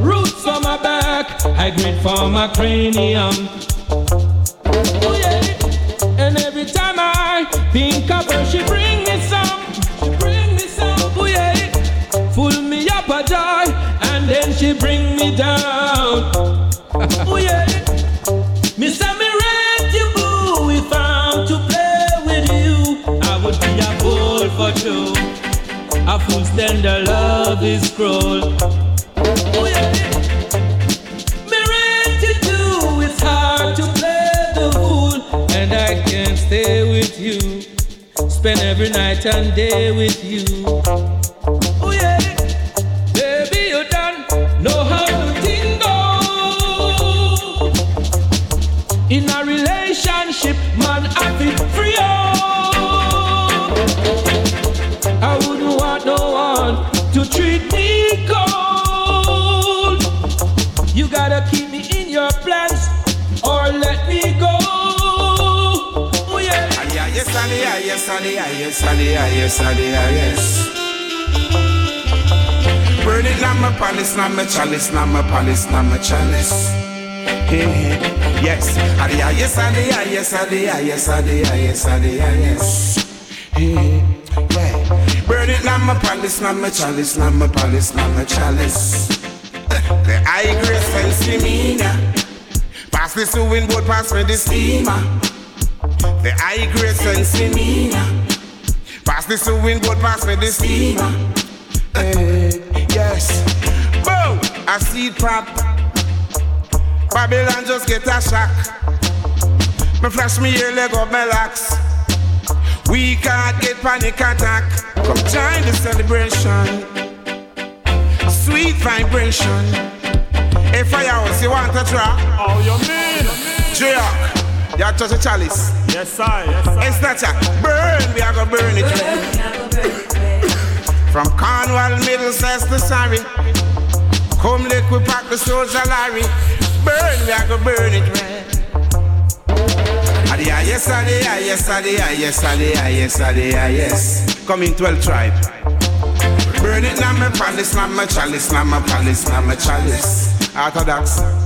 Roots for my back, I grit for my cranium. Ooh, yeah. And every time I think of her, she bring me some. She bring me some. Ooh, yeah. Full me up a joy, and then she bring me down. Fool's tender love is cruel. Oh yeah. Me ready to it's hard to play the fool, and I can't stay with you. Spend every night and day with you. Yes, ah, yeah, yes, ah, yeah, yes. Burn it, now my palace, now my chalice, now my palace, now my chalice. Hey, [LAUGHS] yes, ah, yeah, yes, ah, yeah, yes, [LAUGHS] ah, yeah, yes, ah, yeah, yes, ah, yeah, yes. Hey, yeah. Burn it, now my palace, now my chalice, now my palace, now my chalice. [LAUGHS] The high sense me now. Pass the sewing board, pass me the steamer. The high sense me now. Pass the sewing board, pass me the steamer. Eh, yes. Boom! A seed pop. Babylon just get a shock. Me flash me here, leg up my locks. We can't get panic attack. Come join the celebration. Sweet vibration. Hey, firehouse, you want to try? Oh, you mean? J-Rock, you touch a chalice. Yes, sir. Yes, sir. Hey, Snatcher, burn, we are gonna burn it. From Cornwall, Middlesex to Surrey. Come lick, we pack the soldier Larry. Burn, we are gonna burn it ah, yes, yes, yes, yes, yes. Come in 12 tribe. Burn it now, my palace, now my chalice, now my palace, now my chalice. Orthodox.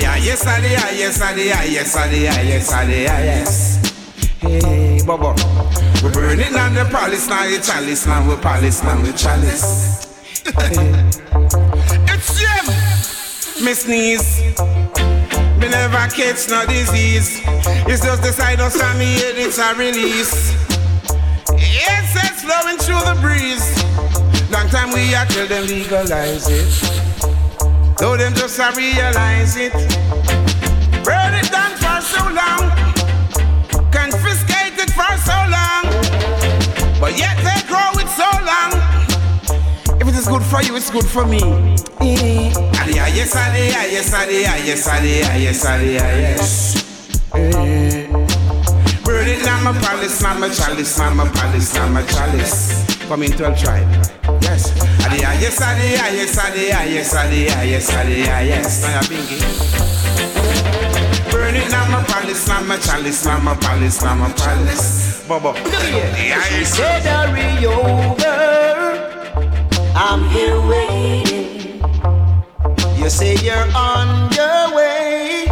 Yes, adi, ah, yes, adi, ah, yes, adi, ah, yes, adi, ah, yes. Hey, Bobo. We burn it now, the palace, now the chalice, now we palace, now the chalice. [LAUGHS] it's Jim. Me sneeze. Me never catch no disease. It's just the side of head, it's a release. It's it's flowing through the breeze. Long time we are till them legalize it. Though them just a realize it. Burn it down for so long. Confiscate it for so long. But yet they grow it so long. If it is good for you, it's good for me. Yes, yes, yes, yes, ah, yes. Eh. Burn it now, my palace, now my chalice, now my palace, now my chalice. Come in 12 tribe. Yes. Adi, ah, yes, adi, ah, yes, adi, ah, yes, adi, ah, yes, adi, ah, yes. Now you're bingy. Burn it now, my palace, now my chalice, now my palace, now my palace. Bobo. She said, hurry over. I'm here waiting. You say you're on your way.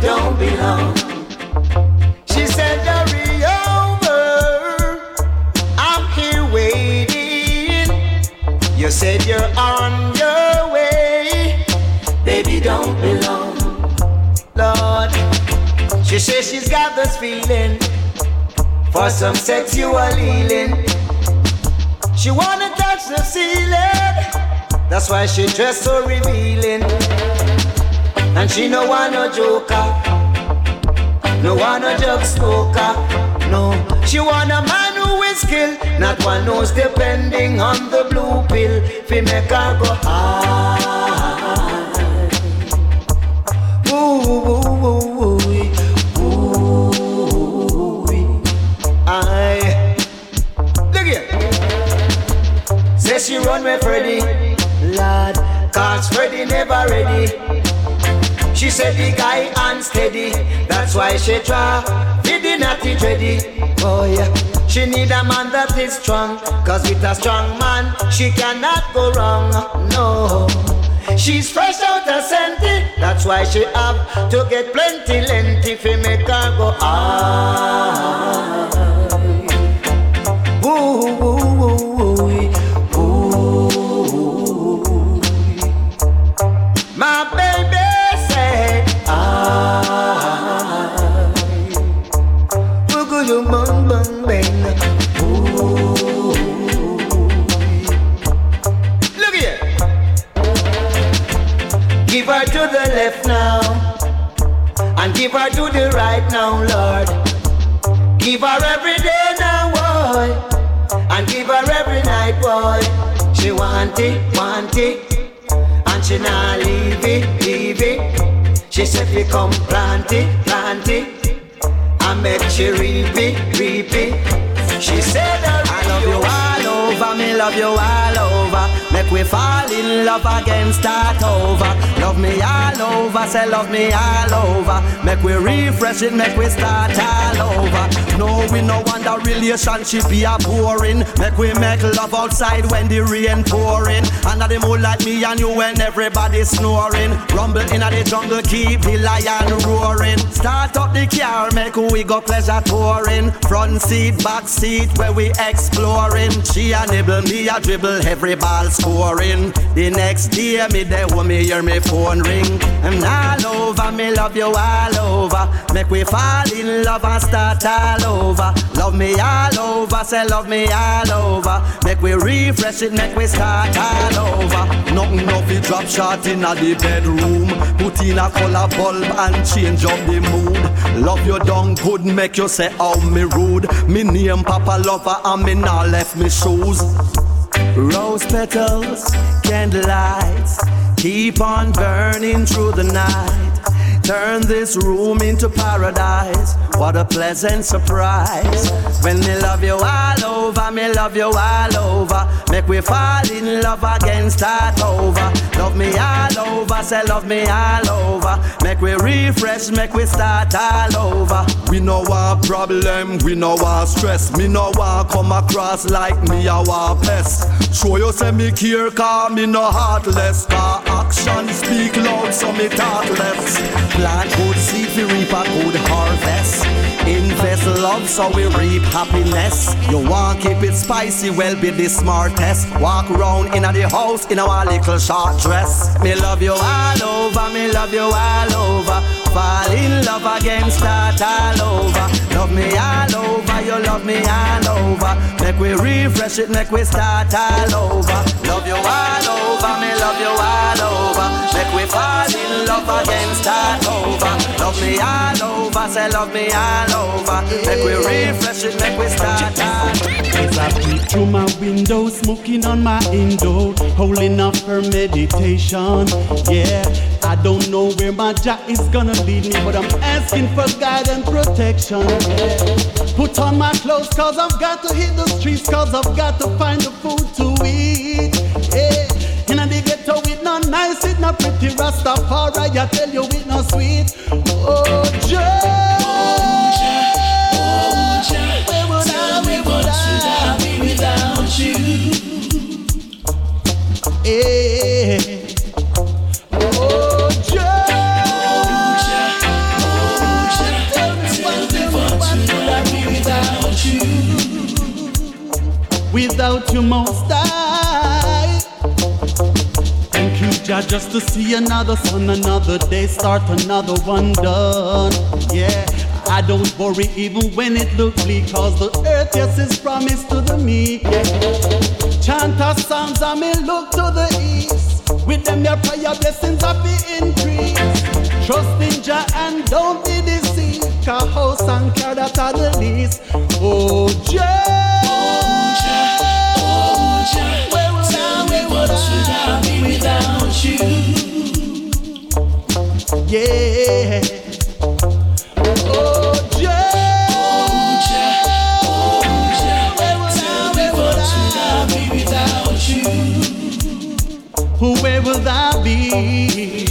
Don't be long. You said you're on your way. Baby, don't be long. Lord, she says she's got this feeling for some sexual healing. She wanna touch the ceiling, that's why she dressed so revealing. And she no want ah. no joker, ah. no want no drug smoker, no. She want a man who is skilled, not one who's depending on the blue pill. Fi make her go high. Ooh, ooh, ooh, ooh, ooh. I look here. Say she run with Freddy, lad, cause Freddy never ready. She said the guy unsteady, that's why she try with ready. Oh yeah, she need a man that is strong, cause with a strong man she cannot go wrong. No. She's fresh out of senti, that's why she have to get plenty lengthy fi make her go ah. Ooh, her to the right now, Lord. Give her every day now, boy. And give her every night, boy. She want it, want it. And she not leave it, leave it. She said we come plant it, plant it. I make she reap it, reap it. She said I love you all over, me love you all over. Make we fall in love again, start over. Love me all over, say love me all over. Make we refresh it, make we start all over. No, we no wonder relationship be a boring. Make we make love outside when the rain pouring. Under the moonlight, me and you when everybody snoring. Rumble in the jungle, keep the lion roaring. Start up the car, make we go pleasure touring. Front seat, back seat, where we exploring. She a nibble, me a dribble, every ball scoring. The next day, me there when me hear me phone ring. I'm all over, me love you all over. Make we fall in love and start all over. Love me all over, say love me all over. Make we refresh it, make we start all over. Nothing no fi drop shot in the bedroom. Put in a color bulb and change up the mood. Love you done good, make you say how me rude. Me name Papa Lover and me now left me shoes. Rose petals, candlelights, keep on burning through the night. Turn this room into paradise. What a pleasant surprise. When me love you all over, me love you all over. Make we fall in love again, start over. Love me all over, say love me all over. Make we refresh, make we start all over. We know our problem, we know our stress. Me know want come across like me a war pest. Show you say me care, car me no heartless. Car action speak loud, so me talk less. Plant good seed, we reap a good harvest. Invest love, so we reap happiness. You want keep it spicy, well be the smartest. Walk around in the house in our little short dress. Me love you all over, me love you all over. Fall in love again, start all over. Love me all over, you love me all over. Make we refresh it, make we start all over. Love you all over, me love you all over. Make we fall love again, start over. Love me all over, say love me all over. Make we refresh it, make we start As I peek through my window, smoking on my indo, holding up for meditation. Yeah, I don't know where my jack is gonna lead me, but I'm asking for guide and protection. Yeah. Put on my clothes, cause I've got to hit the streets, cause I've got to find the food to eat. Nice, it not pretty. Rastafari, I tell you, it not sweet. Oh, Jah. Where would I, where would I you? Yeah. Oh, Jah. Me what, tell me what would I be without you? Without you, most Jah, just to see another sun, another day, start another one done. Yeah, I don't worry even when it looks bleak, cause the earth, yes, is promised to the meek. Yeah. Chant our songs, I may look to the east. With them, your prayer blessings are be increase. Trust in Jah and don't be deceived. Cause house and car that are the least. Oh, Jah. Oh, oh, where would I, where would I be without you? Yeah. Oh, Jah. Where would I, where would I be without? Where will I be?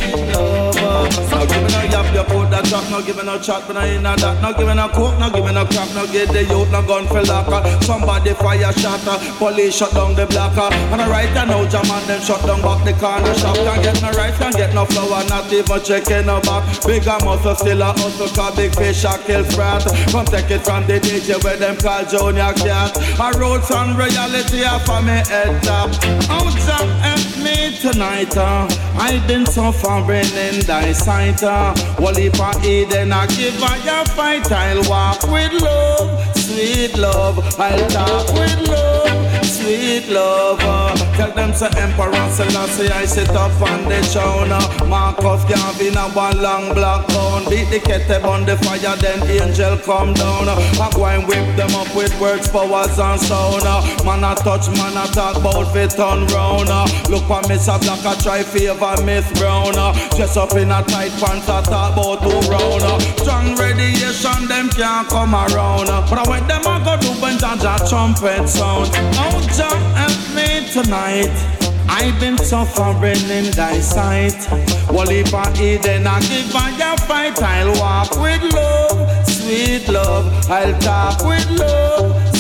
No giving no giving no chat, but I ain't that. No giving no coke, no giving no crap, no get the youth, no gun for locker. Uh, somebody fire shatter, uh, police shut down the blocker. Uh, and I right I know jam and them shut down back the corner shop. Can't get no rice, can't get no flour, not even checking no back. Bigger muscle still a hustle, cause big fish a kill frat. Come take it from the DJ where them call Junior Cat. I wrote some reality off of me head top. Out of help me tonight, uh. I've been suffering in thy sight, uh. Well, if I eat and I give her your fight, I'll walk with love, sweet love. I'll talk with love, sweet love. uh. Tell them say Emperor Selassie I sit up on the throne. uh. Marcus Garvey in a one long black bone. Beat the kettle on the fire, then angel come down. I go and whip them up with words, powers and sound. Man a touch, man a talk about fit turn round. Look for Mr. Black, I try favor Miss Brown. Dress up in a tight pants, I talk about two round. Strong radiation, them can't come around. But I went them I go do when Jah Jah trumpet sound. Oh, Jah help me tonight. I've been suffering in thy sight. Well, if I eat, then I give a fight. I'll walk with love, sweet love. I'll talk with love,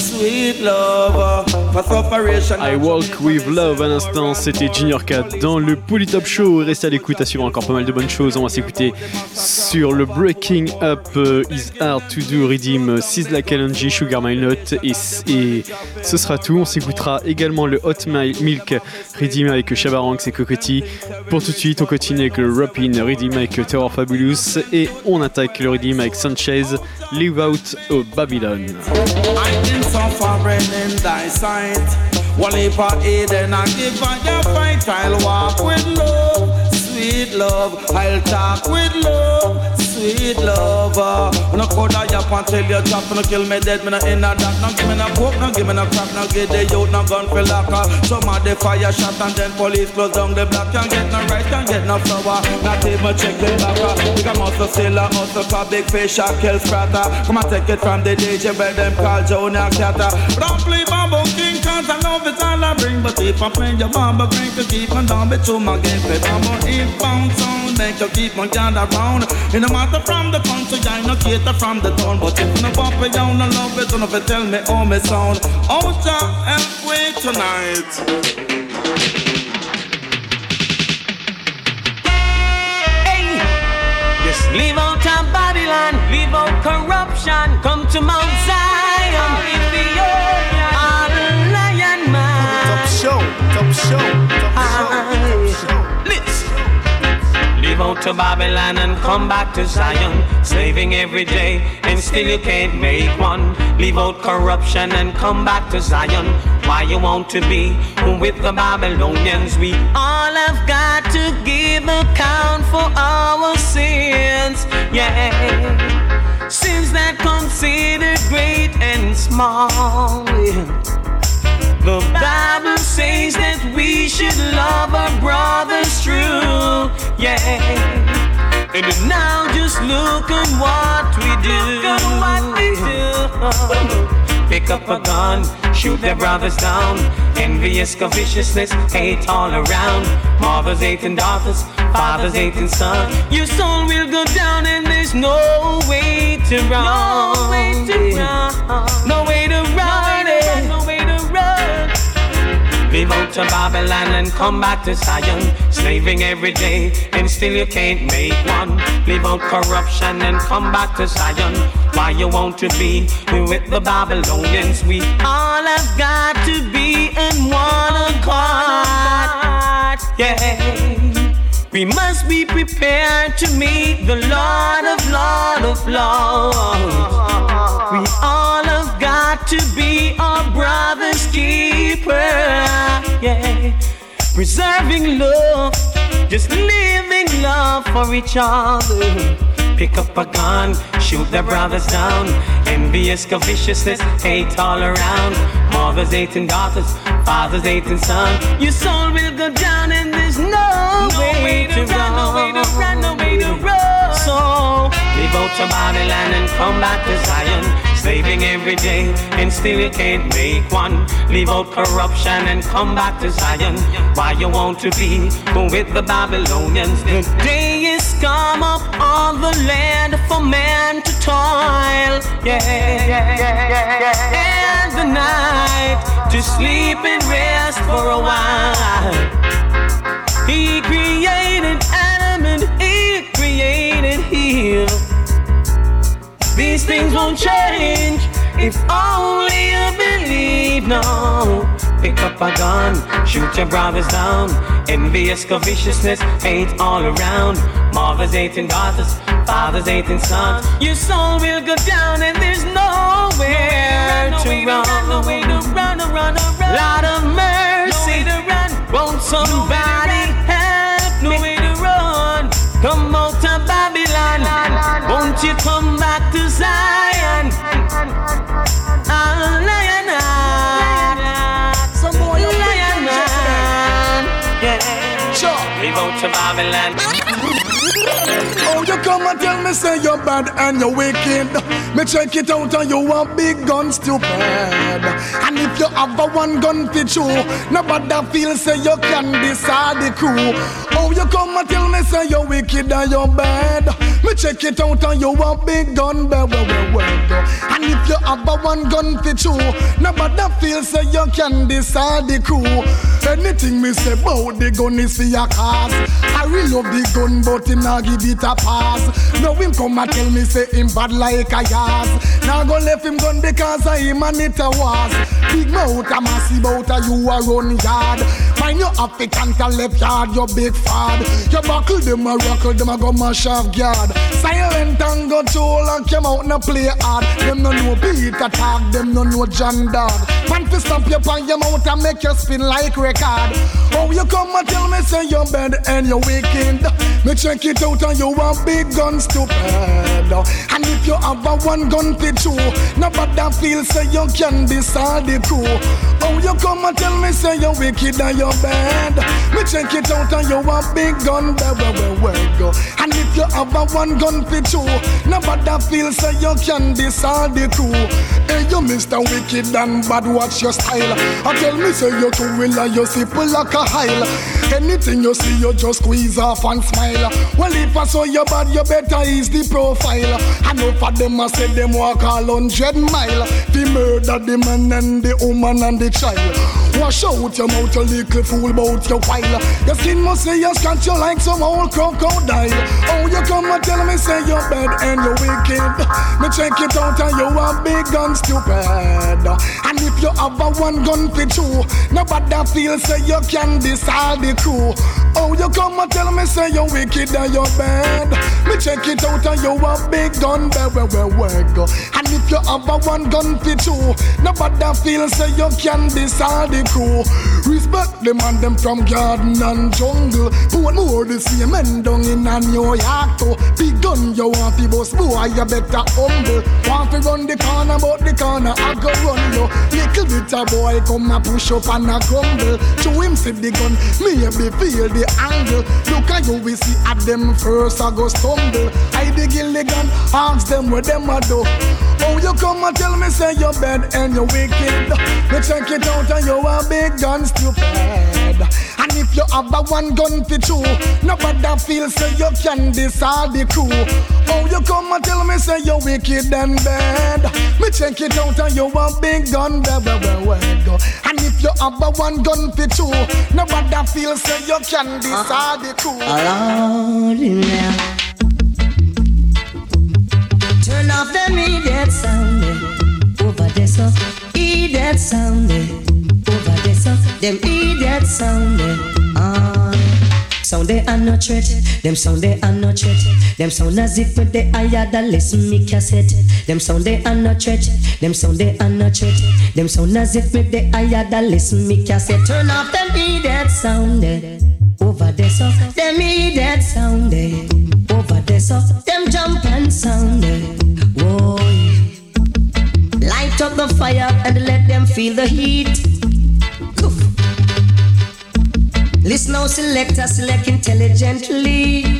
I Walk With Love à l'instant, c'était Junior 4 dans le Polytop Show. Restez à l'écoute, à suivre encore pas mal de bonnes choses. On va s'écouter sur le Breaking Up euh, Is Hard To Do Redeem euh, Sizzla Kalonji Sugar My Note et, et ce sera tout. On s'écoutera également le Hot My Milk Redeem avec Shabaranks et Cocotti. Pour tout de suite, on continue avec le Rappin Redeem avec Terror Fabulous et on attaque le Redeem avec Sanchez Live Out oh, of Babylon. I've been suffering in thy sight. Well, if I eat, then I give I a fight. I'll walk with love, sweet love. I'll talk with love, sweet lover. When I call that yap and tell you drop, no kill me dead, me no in a that. No give me no coke, no give me no crack, no give the youth no gun for locker. Some of the fire shot and then police close down the block. Can't get no rice, can't get no flour. Not even check the locker. We got muscle sailor, muscle for big fish, I kill spratter. Come and take it from the DJ where them call Jonah Catter. Don't play Bamboo King, cause I love it all I bring. But if I play your Bamboo King, to keep on down, bet you my game. Play Bamboo inbound sound, make you keep on gather round. In the matter from the country, I no cater from the town. But if no pop it down, I love it, and if you tell me how me sound. Oh, Jah, help me tonight. Leave out of Babylon, leave out corruption, come to Mount Zion. All lion man. Top show, top show, top show. Listen. Leave out to Babylon and come back to Zion, slaving every day, and still you can't make one. Leave out corruption and come back to Zion. Why you want to be with the Babylonians? We all have got to give account for our sins. Yeah, sins that considered great and small. The Bible says that we should love our brothers true. Yeah. And now just look at what we do. Pick up a gun, shoot their brothers down. Envious, covetousness, hate all around. Mothers hating daughters, fathers hating sons. Your soul will go down and there's no way to run. No way to run. No way Leave out to Babylon and come back to Zion. Slaving every day and still you can't make one. Leave out corruption and come back to Zion. Why you want to be with the Babylonians? We all have got to be in one accord. Yeah. We must be prepared to meet the Lord of Lord of Lords. We all have got to be our brother's keeper. Yeah. Preserving love, just living love for each other. Pick up a gun, shoot their brothers down. Envious, viciousness, hate all around. Mothers hating daughters, fathers hating sons. Your soul will go down and there's no, no way, to, run, no way to run, no way to run. So leave out to Babylon and come back to Zion. Slaving every day and still you can't make one. Leave out corruption and come back to Zion. Why you want to be with the Babylonians? The is come up on the land for man to toil. Yeah, yeah, yeah, yeah. And the night to sleep and rest for a while. He created Adam and he created Eve. These things won't change if only you believe. No, pick up a gun, shoot your brothers down. Envious covetousness ain't all around. Mothers hating daughters, fathers hating sons. Your soul will go down, and there's nowhere no way to run. No way to run, no way to run, no run, run. Lot of mercy, no way to run. won't somebody? To Babylon. Oh, you come and tell me say you're bad and you're wicked. Me check it out and you want big guns stupid. And if you have a one gun fit you, nobody feel say you can decide the crew. Oh, you come and tell me say you're wicked and you're bad. Me check it out and you want big gun, bad, well, well, well, And if you have a one gun fit you, nobody feel say you can decide the crew. Anything me say about the gun is for your cause. I really love the gun, but him not give it a pass. Now him come and tell me say him bad like a yas. Now go left him gun because I him and it a was. Big mouth a massive out a you a run yard. Find your African left yard, your big fad. You buckle them a rockle, them a go mash off guard. Silent and go toll and come out and play hard. Them no know Peter talk, them no know John Dog. Man to stamp you on your mouth and make you spin like record. Oh, you come and tell me say you're bad and you're wicked. Me check it out and you want big guns to bed. And if you have a one gun fit you, nobody feel say you can decide the crew. Oh, you come and tell me say you're wicked and you're bad. Me check it out and you want big gun, where, where, where, go. And if you have a one gun fit you, nobody feel say you can decide the crew. Hey, you Mr. Wicked and bad, watch your style. I tell me say you too will and you simple like a hile. Anything you see, you just squeeze off and smile. Well, if I saw you bad, you better ease the profile. I know for them, I said them walk all hundred mile. The murder the man and the woman and the child. Wash out your mouth, you little fool, about your while. Your skin must say you scratch you like some old crocodile. Oh, you come and tell me say you're bad and you're wicked. Me check it out and you are big and stupid. And if you have a one gun fit you, nobody feel say you can decide the crew. Oh, you come and tell me say you're wicked and you're bad. Me check it out and you are big gun, where, where go. And if you have a one gun fit you, nobody feel say you can decide the crew. Respect them and them from garden and jungle. Put more the same men down in a New York too. Big gun you want to boss boy, you better humble. Want to run the corner, but the corner I go run you. Little bit a boy come and push up and a crumble. Show him see the gun, maybe feel the angle. Look at you, we see at them first I go stumble. I dig in the gun, ask them what them a do. Oh, you come and tell me say you're bad and you're wicked. Me check it out and you a big gun stupid. And if you have a one gun fit you, nobody feel say you can decide the crew. Oh, you come and tell me say you're wicked and bad. Me check it out and you a big gun, where, where, where, go. And if you have a one gun fit you, nobody feel say you can decide the crew. Him now. Turn off the immediate sound eh. over there, so idiot sound eh. over there, so them idiot sound eh. Ah. Sound they are no threat, them sound they are no threat. Them sound as if they higher than listen me cassette. Them sound they are no threat, them sound they are no threat. Them sound as if they higher than listen me cassette. Turn off them idiot sound eh. over there, so them idiot sound eh. over there, so them jump and sound eh. Up the fire and let them feel the heat. Poof. Listen now, selector, select intelligently. [LAUGHS]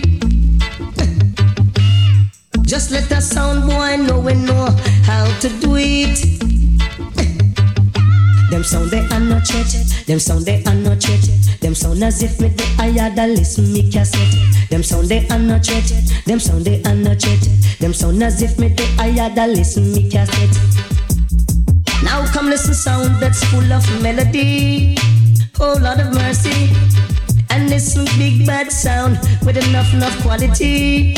Just let the sound boy know we know how to do it. [LAUGHS] Them sound they are not threat. Them sound they are not threat. Them sound as if me the the listen me cassette. Them sound they are not threat. Them sound they are not threat. Them sound as if me the the listen me cassette. Now come listen sound that's full of melody. Oh Lord of mercy. And listen big bad sound with enough enough quality.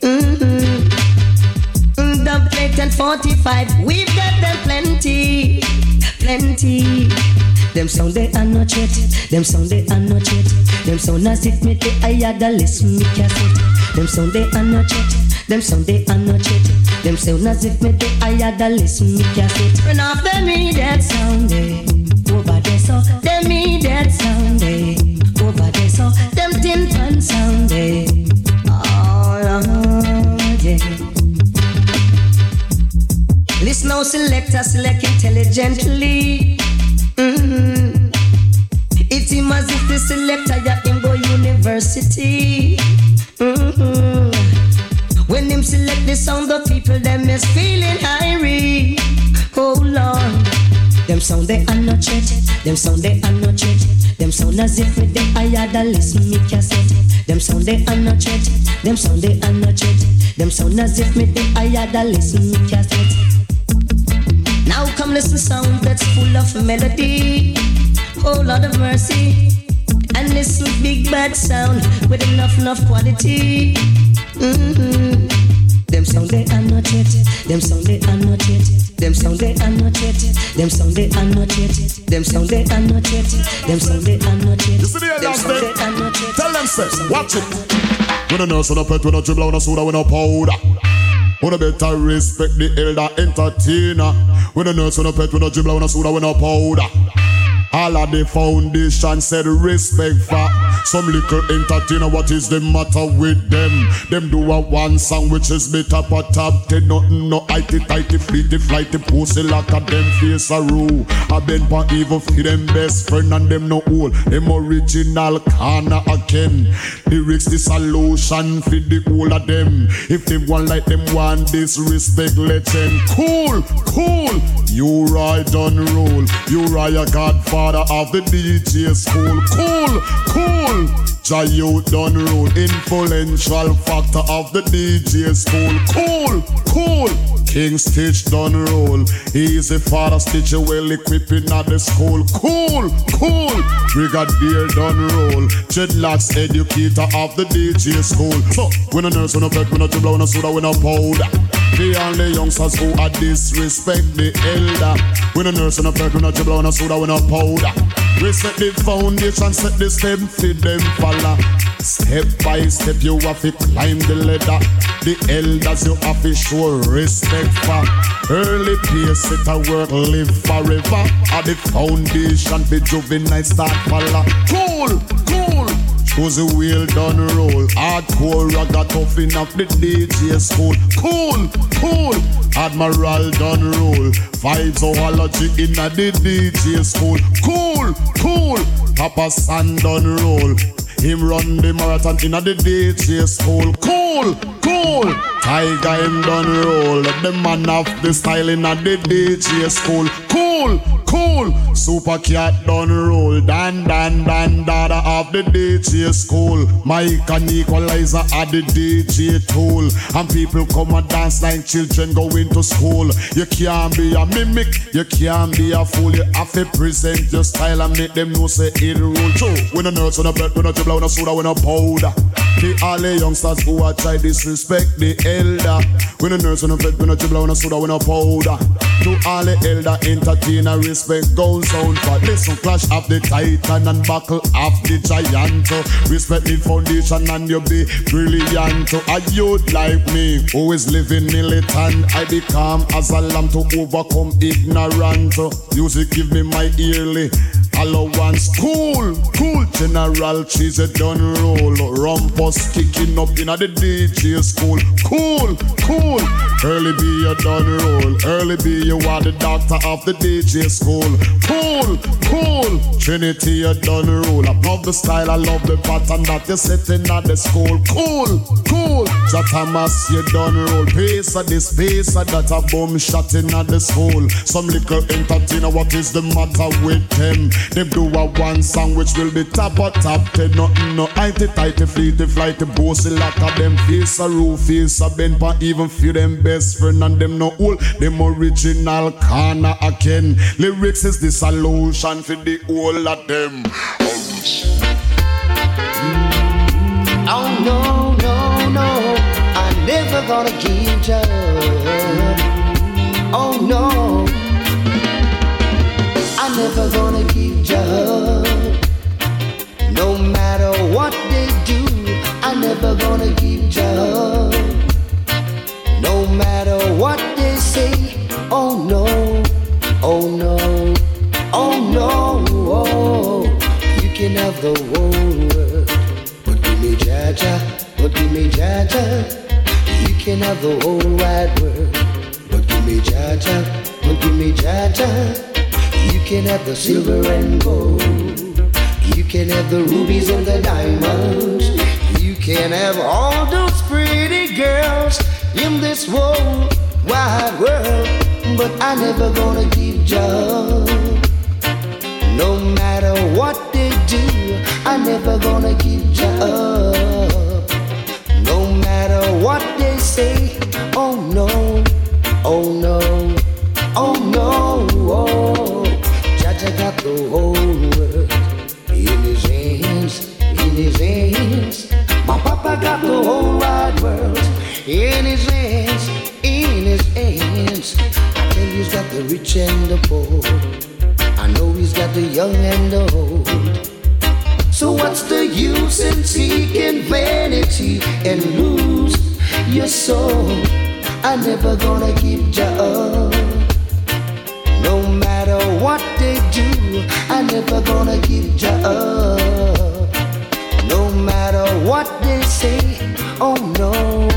Mm-hmm. Mm, Dub plate and 45, we've got them plenty, plenty. Them sound they are not threat, them sound they are not threat. Them sound as if me the higher the listen me cassette. Them sound they are not threat, them they are not threat. Them sound as if me the higher the listen me cassette. Turn off the immediate sound eh. over there so them immediate sound eh. over there so them tin pan sound eh. Oh yeah. Listen now, selector, select intelligently. Mm-hmm. It seems as if the selector ya him go university. Mm-hmm. When him select the sound, the people them is feeling irie. Oh Lord, them sound they are not yet. Them sound they are not yet. Them sound as if with them I had a listen me cassette. Them sound they are not yet. Them sound they are not yet. Them sound as if me them I had a listen me cassette. Now come listen sound that's full of melody. Oh Lord of mercy. And listen big bad sound with enough enough quality. Mm-hmm. Them sound they are not yet. Them sound they are not yet. Them sound they are not yet. Them sound they are not yet. Them sound they are not yet. Them sound they are not yet. You see the Them dance sound there? they are not yet. Tell them, say, watch it. When a nurse, when a pet, when a dribble, when a soda, when a powder. When a better respect the elder entertainer. When a nurse, when a pet, when a dribble, when a soda, when a powder. All of the foundation said respect for some little entertainer. What is the matter with them? Them do a one song which is up a top ten. Nothing no itty tighty fleety flighty pussy like a them face a rule. I been pa evil for them best friend and them no old. Them original corner again. Lyrics the solution for the whole of them. If they want like them want disrespect, let them cool, cool. You ride on roll. You a godfather of the DJ school. Cool, cool. Jai you done. Influential factor of the DJ school. Cool, cool. King Stitt done roll. Easy father Stitch well equipping at the school. Cool, cool. Brigadier done roll. Dreadlocks educator of the DJ school. So when a nurse, when a vet, when a dribbler, when a soda, when a powder. The only youngsters who are disrespect the elder. When a nurse, when a vet, when a dribbler, when a soda, when a powder. We set the foundation, set the step for them follow. Step by step, you have to climb the ladder. The elders you have to show respect Early peers it a work, live forever. At the foundation, be juvenile start. Cool, cool. Shows the wheel done roll. Hardcore ragga tough enough the DJ school. Cool, cool. Admiral done roll. Vibes zoology in a the DJ school. Cool, cool. Papa San done roll. Him run the marathon in a the DJ school. Cool, cool. Tiger him done roll. The man of the style in a the DJ school. Cool, cool. Super Cat done roll. Dan, dan, dan, dada of the DJ school. Mike and equalizer at the DJ tool. And people come and dance like children going to school. You can't be a mimic, you can't be a fool. You have to present your style and make them know say it rule. True. When a nurse, when a pet, when a dribble, when a soda, when a powder. The all the youngsters who are try disrespect the elder. When a nurse, when a pet, when a dribble, when a soda, when a powder. To all the elder entertainer, respect goes on for listen clash of the titan and buckle of the giant. Respect the foundation and you be brilliant. A youth like me who is living militant, I become as a lamb to overcome ignorant. Music give me my yearly allowance. Cool, cool. General Trees a done roll. Rumpus kicking up in the DJ school. Cool, cool. Early B a done roll. Early B you are the doctor of the DJ school. Cool, cool. Trinity a done roll. I love the style, I love the pattern that you're setting at the school. Cool, cool. Jah Thomas, you done roll. Pace of this, pace of that, a boom shot in at the school. Some little entertainer, what is the matter with them? Them do a one song which will be top or top ten. Nothing no itty tighty fleety flighty bossy like a them face a roof face a bend but even feel them best friend and them no old. Them original corner again. Lyrics is the solution for the whole of them. Oh no, no, no, I'm never gonna give up. Oh no, I'm never gonna give what they do, I'm never gonna give up. No matter what they say, oh no, oh no, oh no. Oh, you can have the whole world, but give me Jah Jah, but give me Jah Jah. You can have the whole wide world, but give me Jah Jah, but give me Jah Jah. You can have the silver and gold. You can have the rubies and the diamonds. You can have all those pretty girls in this whole wide world. But I never gonna give up. No matter what they do, I never gonna give you up. No matter what they say, oh no, oh no, oh no. Oh, Jah Jah got the whole world his hands. My papa got the whole wide world in his hands, in his hands. I tell you, he's got the rich and the poor. I know he's got the young and the old. So what's the use in seeking vanity and lose your soul? I never gonna give you up. No matter what they do, I never gonna give you up matter what they say, oh no.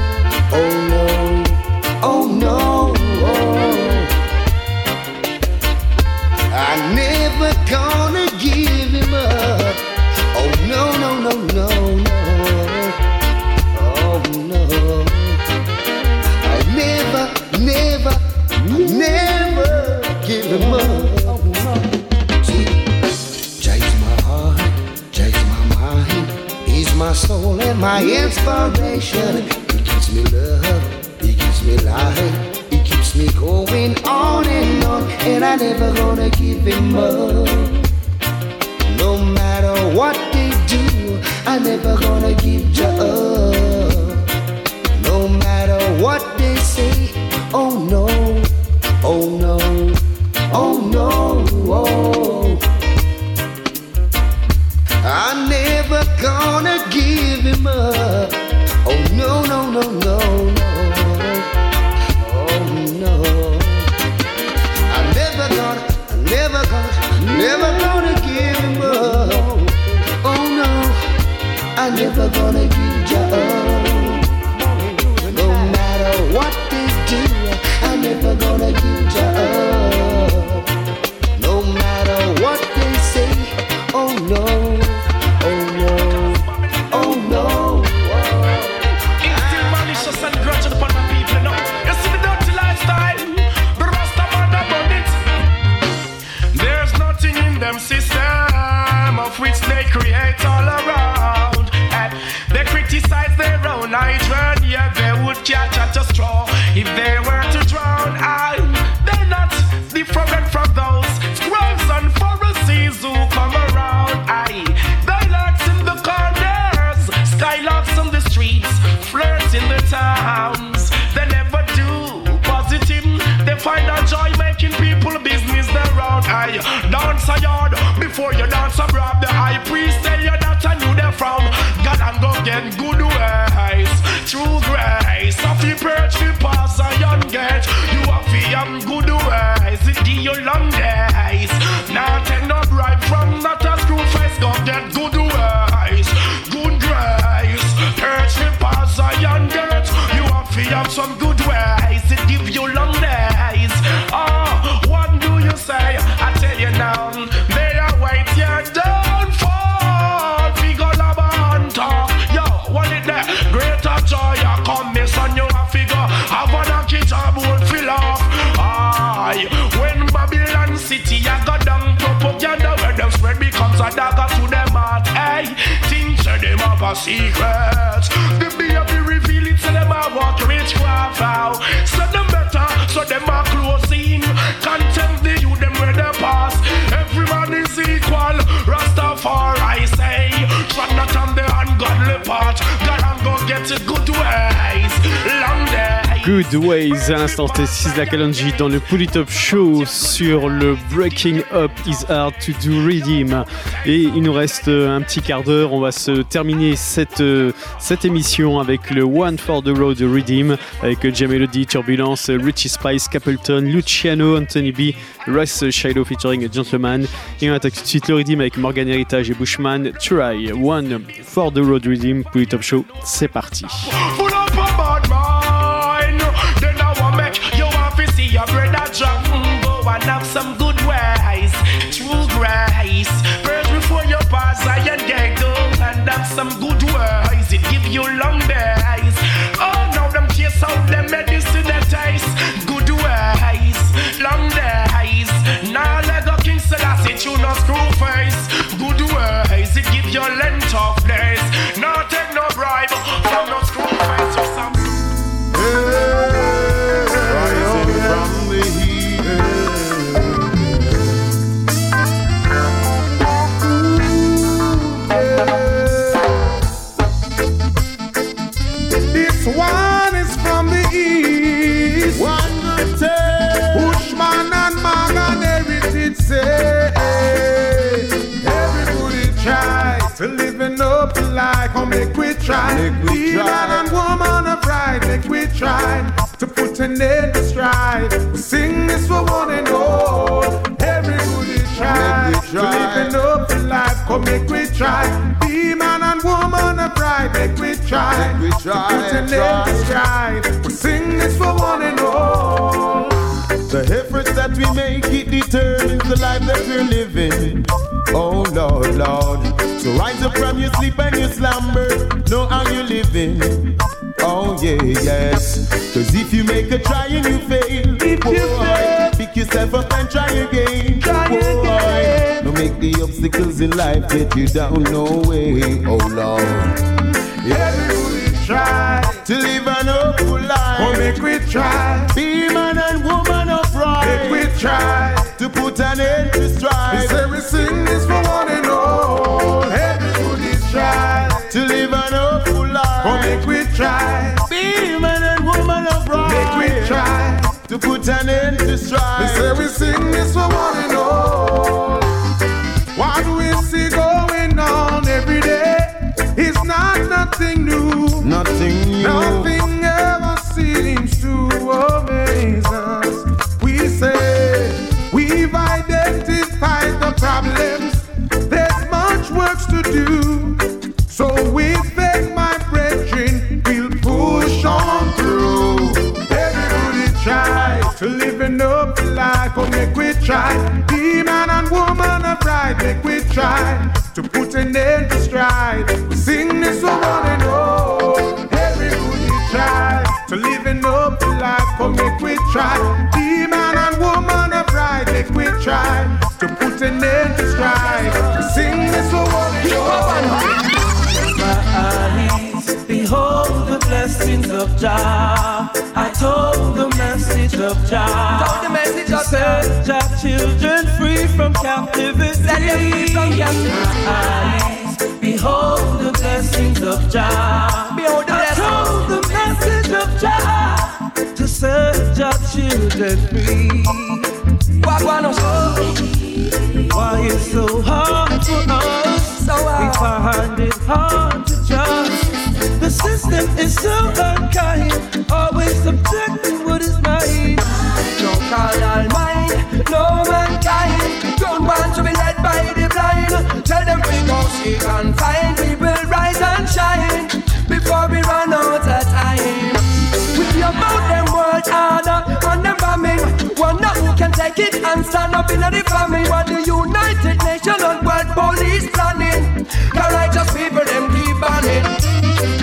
dans le Pull Show sur le Breaking Up is Hard to Do Redeem. Et il nous reste euh, un petit quart d'heure. On va se terminer cette, euh, cette émission avec le One for the Road Redeem avec Jam Melody, Turbulence, Richie Spice, Capleton, Luciano, Anthony B, Russ Shiloh featuring Gentleman. Et on attaque tout de suite le Redeem avec Morgan Heritage et Bushman. Try One for the Road Redeem, Pull Show. C'est parti. Come make we try. Be man and woman of pride, make we try. Make we to try, put end to strife. We sing this for one and all. The efforts that we make, it determines the life that we're living. Oh Lord, Lord. So rise up from your sleep and your slumber. Know how you're living. Oh yeah, yes. Cause if you make a try and you fail, boy, pick yourself up and try again. Obstacles in life get you down no way. Oh Lord. Everybody try to live an hopeful life. Oh, make we try. Be man and woman pride. Make we try to put an end to strife. We say we sing this for one and all. Everybody try to live an hopeful life. Oh, make we try. Be man and woman pride. Make we try to put an end to strife. We say we sing this for one and all. Try. Be man and woman of pride, make we try to put an end to strife. We sing this for one and all. Everybody try to live in up life, oh make we try. Be man and woman of pride, make we try to put an end to strife. We sing this for one and all. My eyes behold the blessings of Jah. Children free from captivity. Set them free from captivity. Eyes behold the blessings of Jah. Behold the blessings. the message of Jah to set Jah children free. Why it's so hard for us? So hard. We find it hard to trust. The system is so unkind, always subjecting what is mine. No carnal mind, them we go find. We will rise and shine before we run out of time. We about them world order and them bombing. One nothing can take it and stand up in the famine. What the United Nations and World Police planning? The righteous people them keep banning.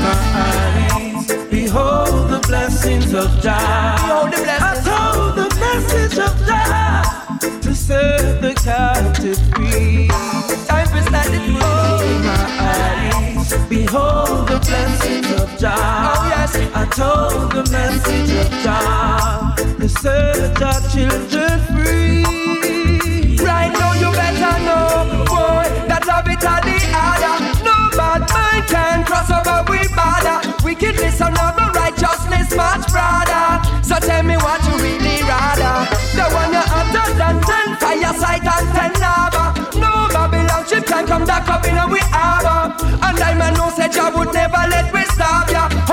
My eyes behold the blessings of Jah. Jah. Oh yes, I told the message of Jah to set our children free. Right now you better know, boy, that love it all the other. No bad mind can cross over we border. Wickedness and love and righteousness much broader. So tell me what you really rather. The one you hotter than ten fireside and ten lava. No Babylon ship can come back up in a we harbor. And I man know said you would never let we starve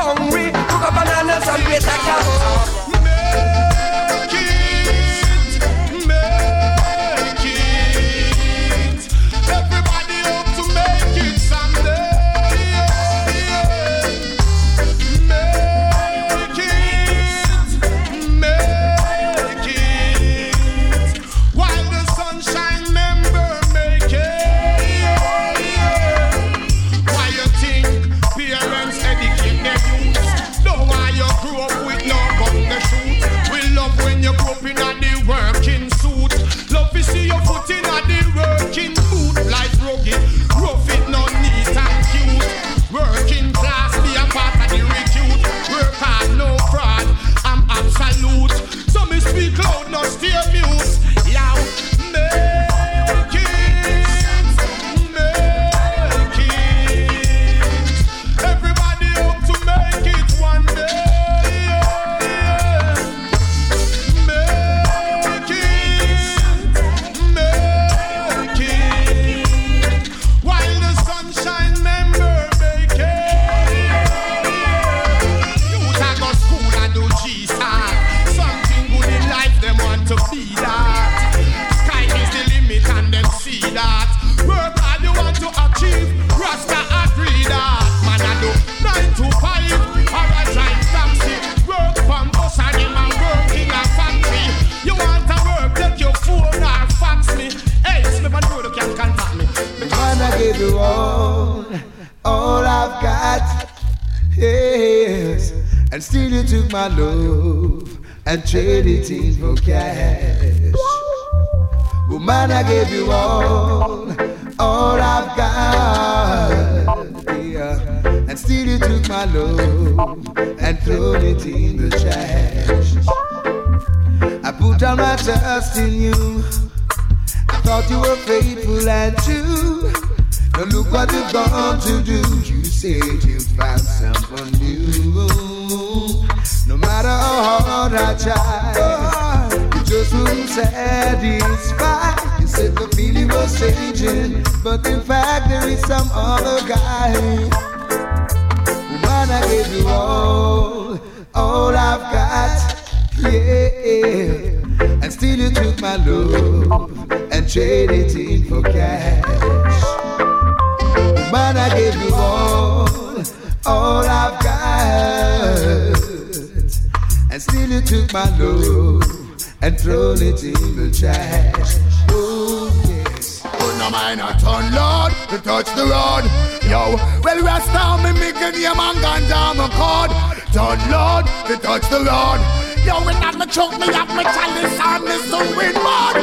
my love and traded it in for cash. Woman, I gave you all, all I've got. Yeah, and still you took my love and thrown it in the trash. I put all my trust in you. I thought you were faithful and true. Now look what you've gone to do. You said you I tried, you just wouldn't satisfy. You said the feeling was changing, but in fact there is some other guy. Woman, I gave you all, all I've got. Yeah, and still you took my love and traded my love and throw it in the trash. Oh yes. Put no mind at on, Lord, to touch the road. Yo, well, rest down, me make a name and ganja my card. Turn, Lord, to touch the road. Yo, when I'm a choke, me up my chalice and me sewing mud.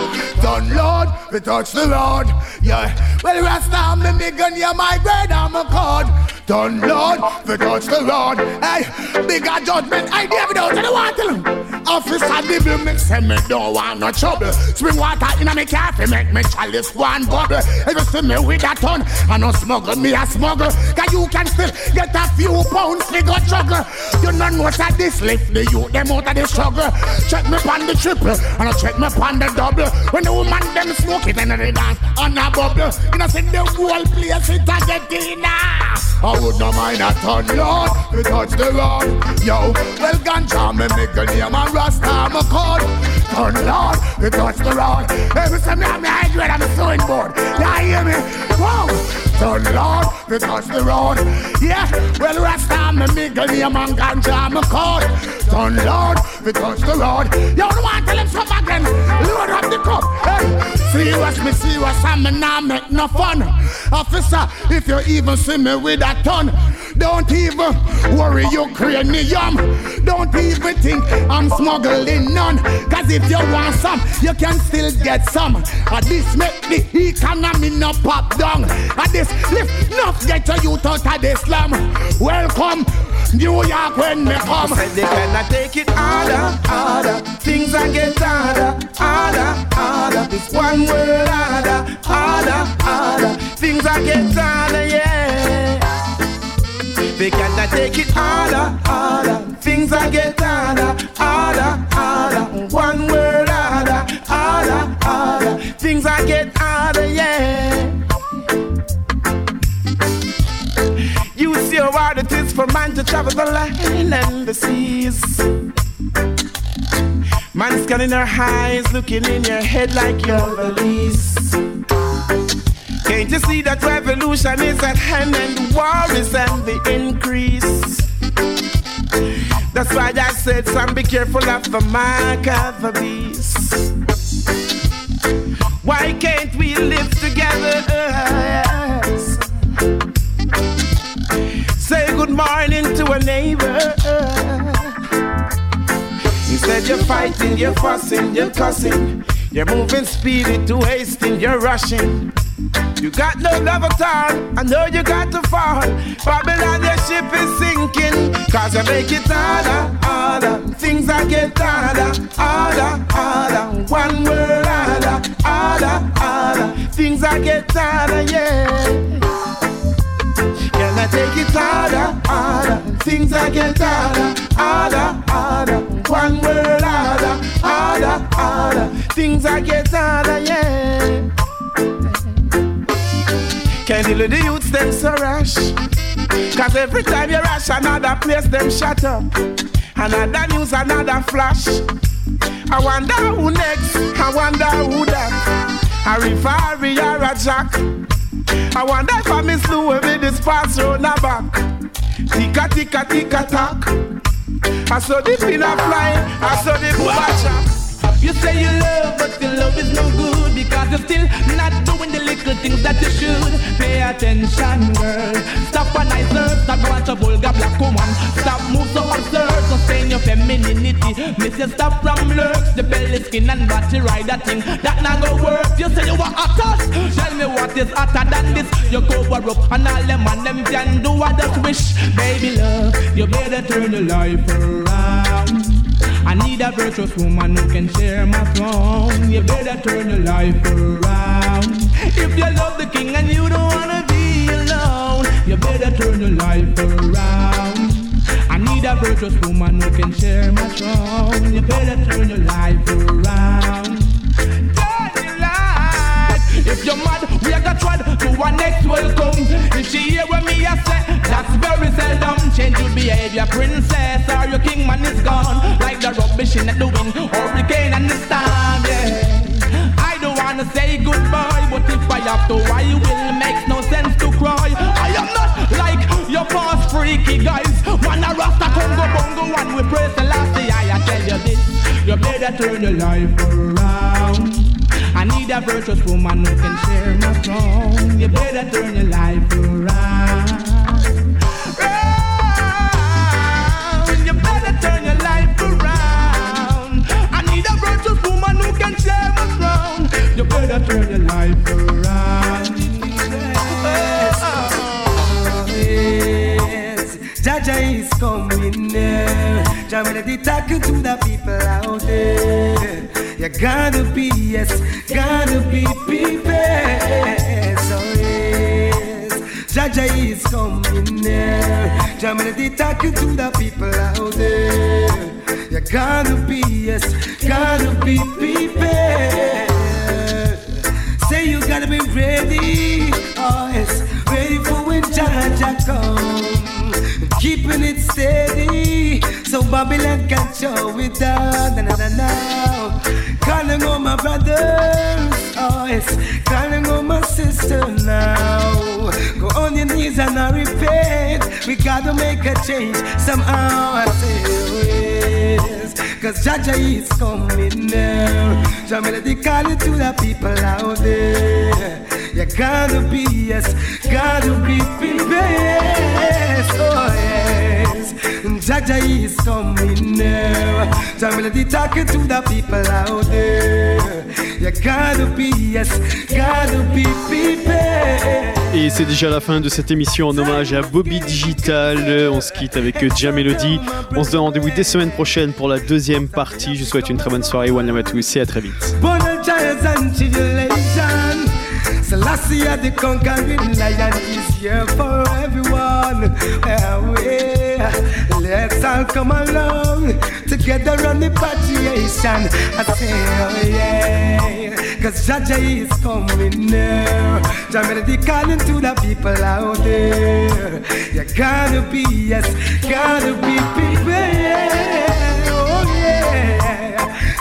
Done, Lord, to touch the road. Yeah, well, rest down, me a name my bread and my card. Done, Lord, to touch the road. Hey, bigger judgment, I David out to the water. Officer Dibble me say me don't want no trouble. Spring water in a me coffee make me chalice one bubble. If you see me with a ton, I no smuggle me a smuggle. Cause you can still get a few pounds me go juggle. You know what I this lift the youth them out of the struggle. Check me on the triple and I check me on the double. When the woman them smoke it and they dance on a bubble. You know see the whole place it a get in ah. I would not mind a ton, Lord, to touch the road. Yo, well, ganja me make a name and rasta I'm a code. Turn, Lord, to touch the road. Hey, me say me have me hydrate, I'm a sewing board. Yeah, hear me? Whoa! Turn, Lord, to touch the road. Yeah, well, rasta me make a name and ganja I'm a code. Turn, Lord, to touch the road. You don't want to tell him stop again. Load up the cup. Hey, serious, me see serious, me nah make no fun. Officer, if you even see me with a ton, don't even worry Ukrainian. Don't even think I'm smuggling none. Cause if you want some, you can still get some. And this make the economy no pop down. And this lift enough get to you out of the slum. Welcome, New York when me come. Said they cannot take it harder, harder. Things are get harder, harder, harder. This one word harder, harder, harder. Things are get harder, yeah. They cannot take it harder, harder. Things are get harder, harder, harder. One word harder, harder, harder. Things are get harder, yeah. You see how hard it is for man to travel the land and the seas. Man scanning her eyes, looking in your head like you're the least. Can't you see that revolution is at hand and war is on the increase? That's why I said, son, be careful of the mark of the beast. Why can't we live together? Say good morning to a neighbor. Instead, you're fighting, you're fussing, you're cussing. You're moving speedy to wasting, you're rushing. You got no love at all. I know you got to fall. Babylon, your ship is sinking. Cause you make it harder, harder. Things are get harder, harder, harder. One word harder, harder, harder. Things are get harder, yeah. Take it harder, harder? Things are get harder, harder, harder. One word harder, harder, harder. Things are get harder, yeah. Can't deal with the youths, them so rush. Cause every time you rush, another place, them shut up. Another news, another flash. I wonder who next, I wonder who that. A referee or a jack. I wonder if I miss the way with this pass round the back. Ticka, ticka, ticka, tack. I saw the pinna fly, I saw the booba You say you love, but your love is no good because you're still the things that you should. Pay attention, girl. Stop a nice nerve, stop watch a vulgar black woman. Stop move so absurd, sustain your femininity. Miss you stop from lurks, the belly skin and body ride that thing. That not go work. You say you want hotter, tell me what is hotter than this. You cover up and all them and them can do what they wish. Baby love, you better turn your life around. I need a virtuous woman who can share my throne. You better turn your life around. If you love the king and you don't wanna be alone, you better turn your life around. I need a virtuous woman who can share my throne. You better turn your life around. Turn your life. If you're mad, we are gonna try to our next welcome. If she hear what me I say, that's very seldom. Change your behavior, princess, or your king man is gone. Like the rubbish in the wind, hurricane and the storm, yeah. I don't wanna say goodbye, have to, I will. Makes no sense to cry. I am not like your past freaky guys. One a Rasta Congo Bongo, one we praise the last day. I tell you this, you better turn your life around. I need a virtuous woman who can share my throne. You better turn your life around. Jah melody talking to the people out there. You gotta be, yes, gotta be prepared. So yes, Jah Jah is coming there. Jah melody talking to the people out there. You gotta be, yes, gotta be prepared. Say you gotta be ready, oh yes, ready for when Jah Jah come. Keeping it steady, so Babylon can show it down. Na, na, na. Calling on my brothers, oh yes, calling on my sister now. Go on your knees and I repent. We gotta make a change somehow. I say, yes, cause Jah Jah is coming now. Melody calling to the people out there. You gotta be, yes, gotta be prepared. Oh yes, Jaja is coming now. Jah melody talking to the people out there. You gotta be, yes, gotta be prepared. Et c'est déjà la fin de cette émission en hommage à Bobby Digital. On se quitte avec Jam Melody. On se donne rendez-vous dès semaine prochaine pour la deuxième partie. Je vous souhaite une très bonne soirée. One love à tous et à très vite. Born of giants and tribulation. Selassie the conquering lion is here for everyone. Let's all come along together on the patriation. I say, oh yeah. Cause Jah Jah is coming now. Jah melody calling to the people out there. You gotta be, yes, gotta be prepared.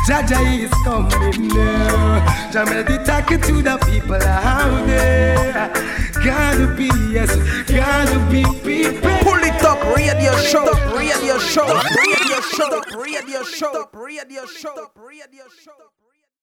Jah Jah is coming now. Jah melody talking to the people out there. Gotta be, yes, gotta be prepared. Pull it up, radio show, radio show, radio show, radio show, radio show, radio show.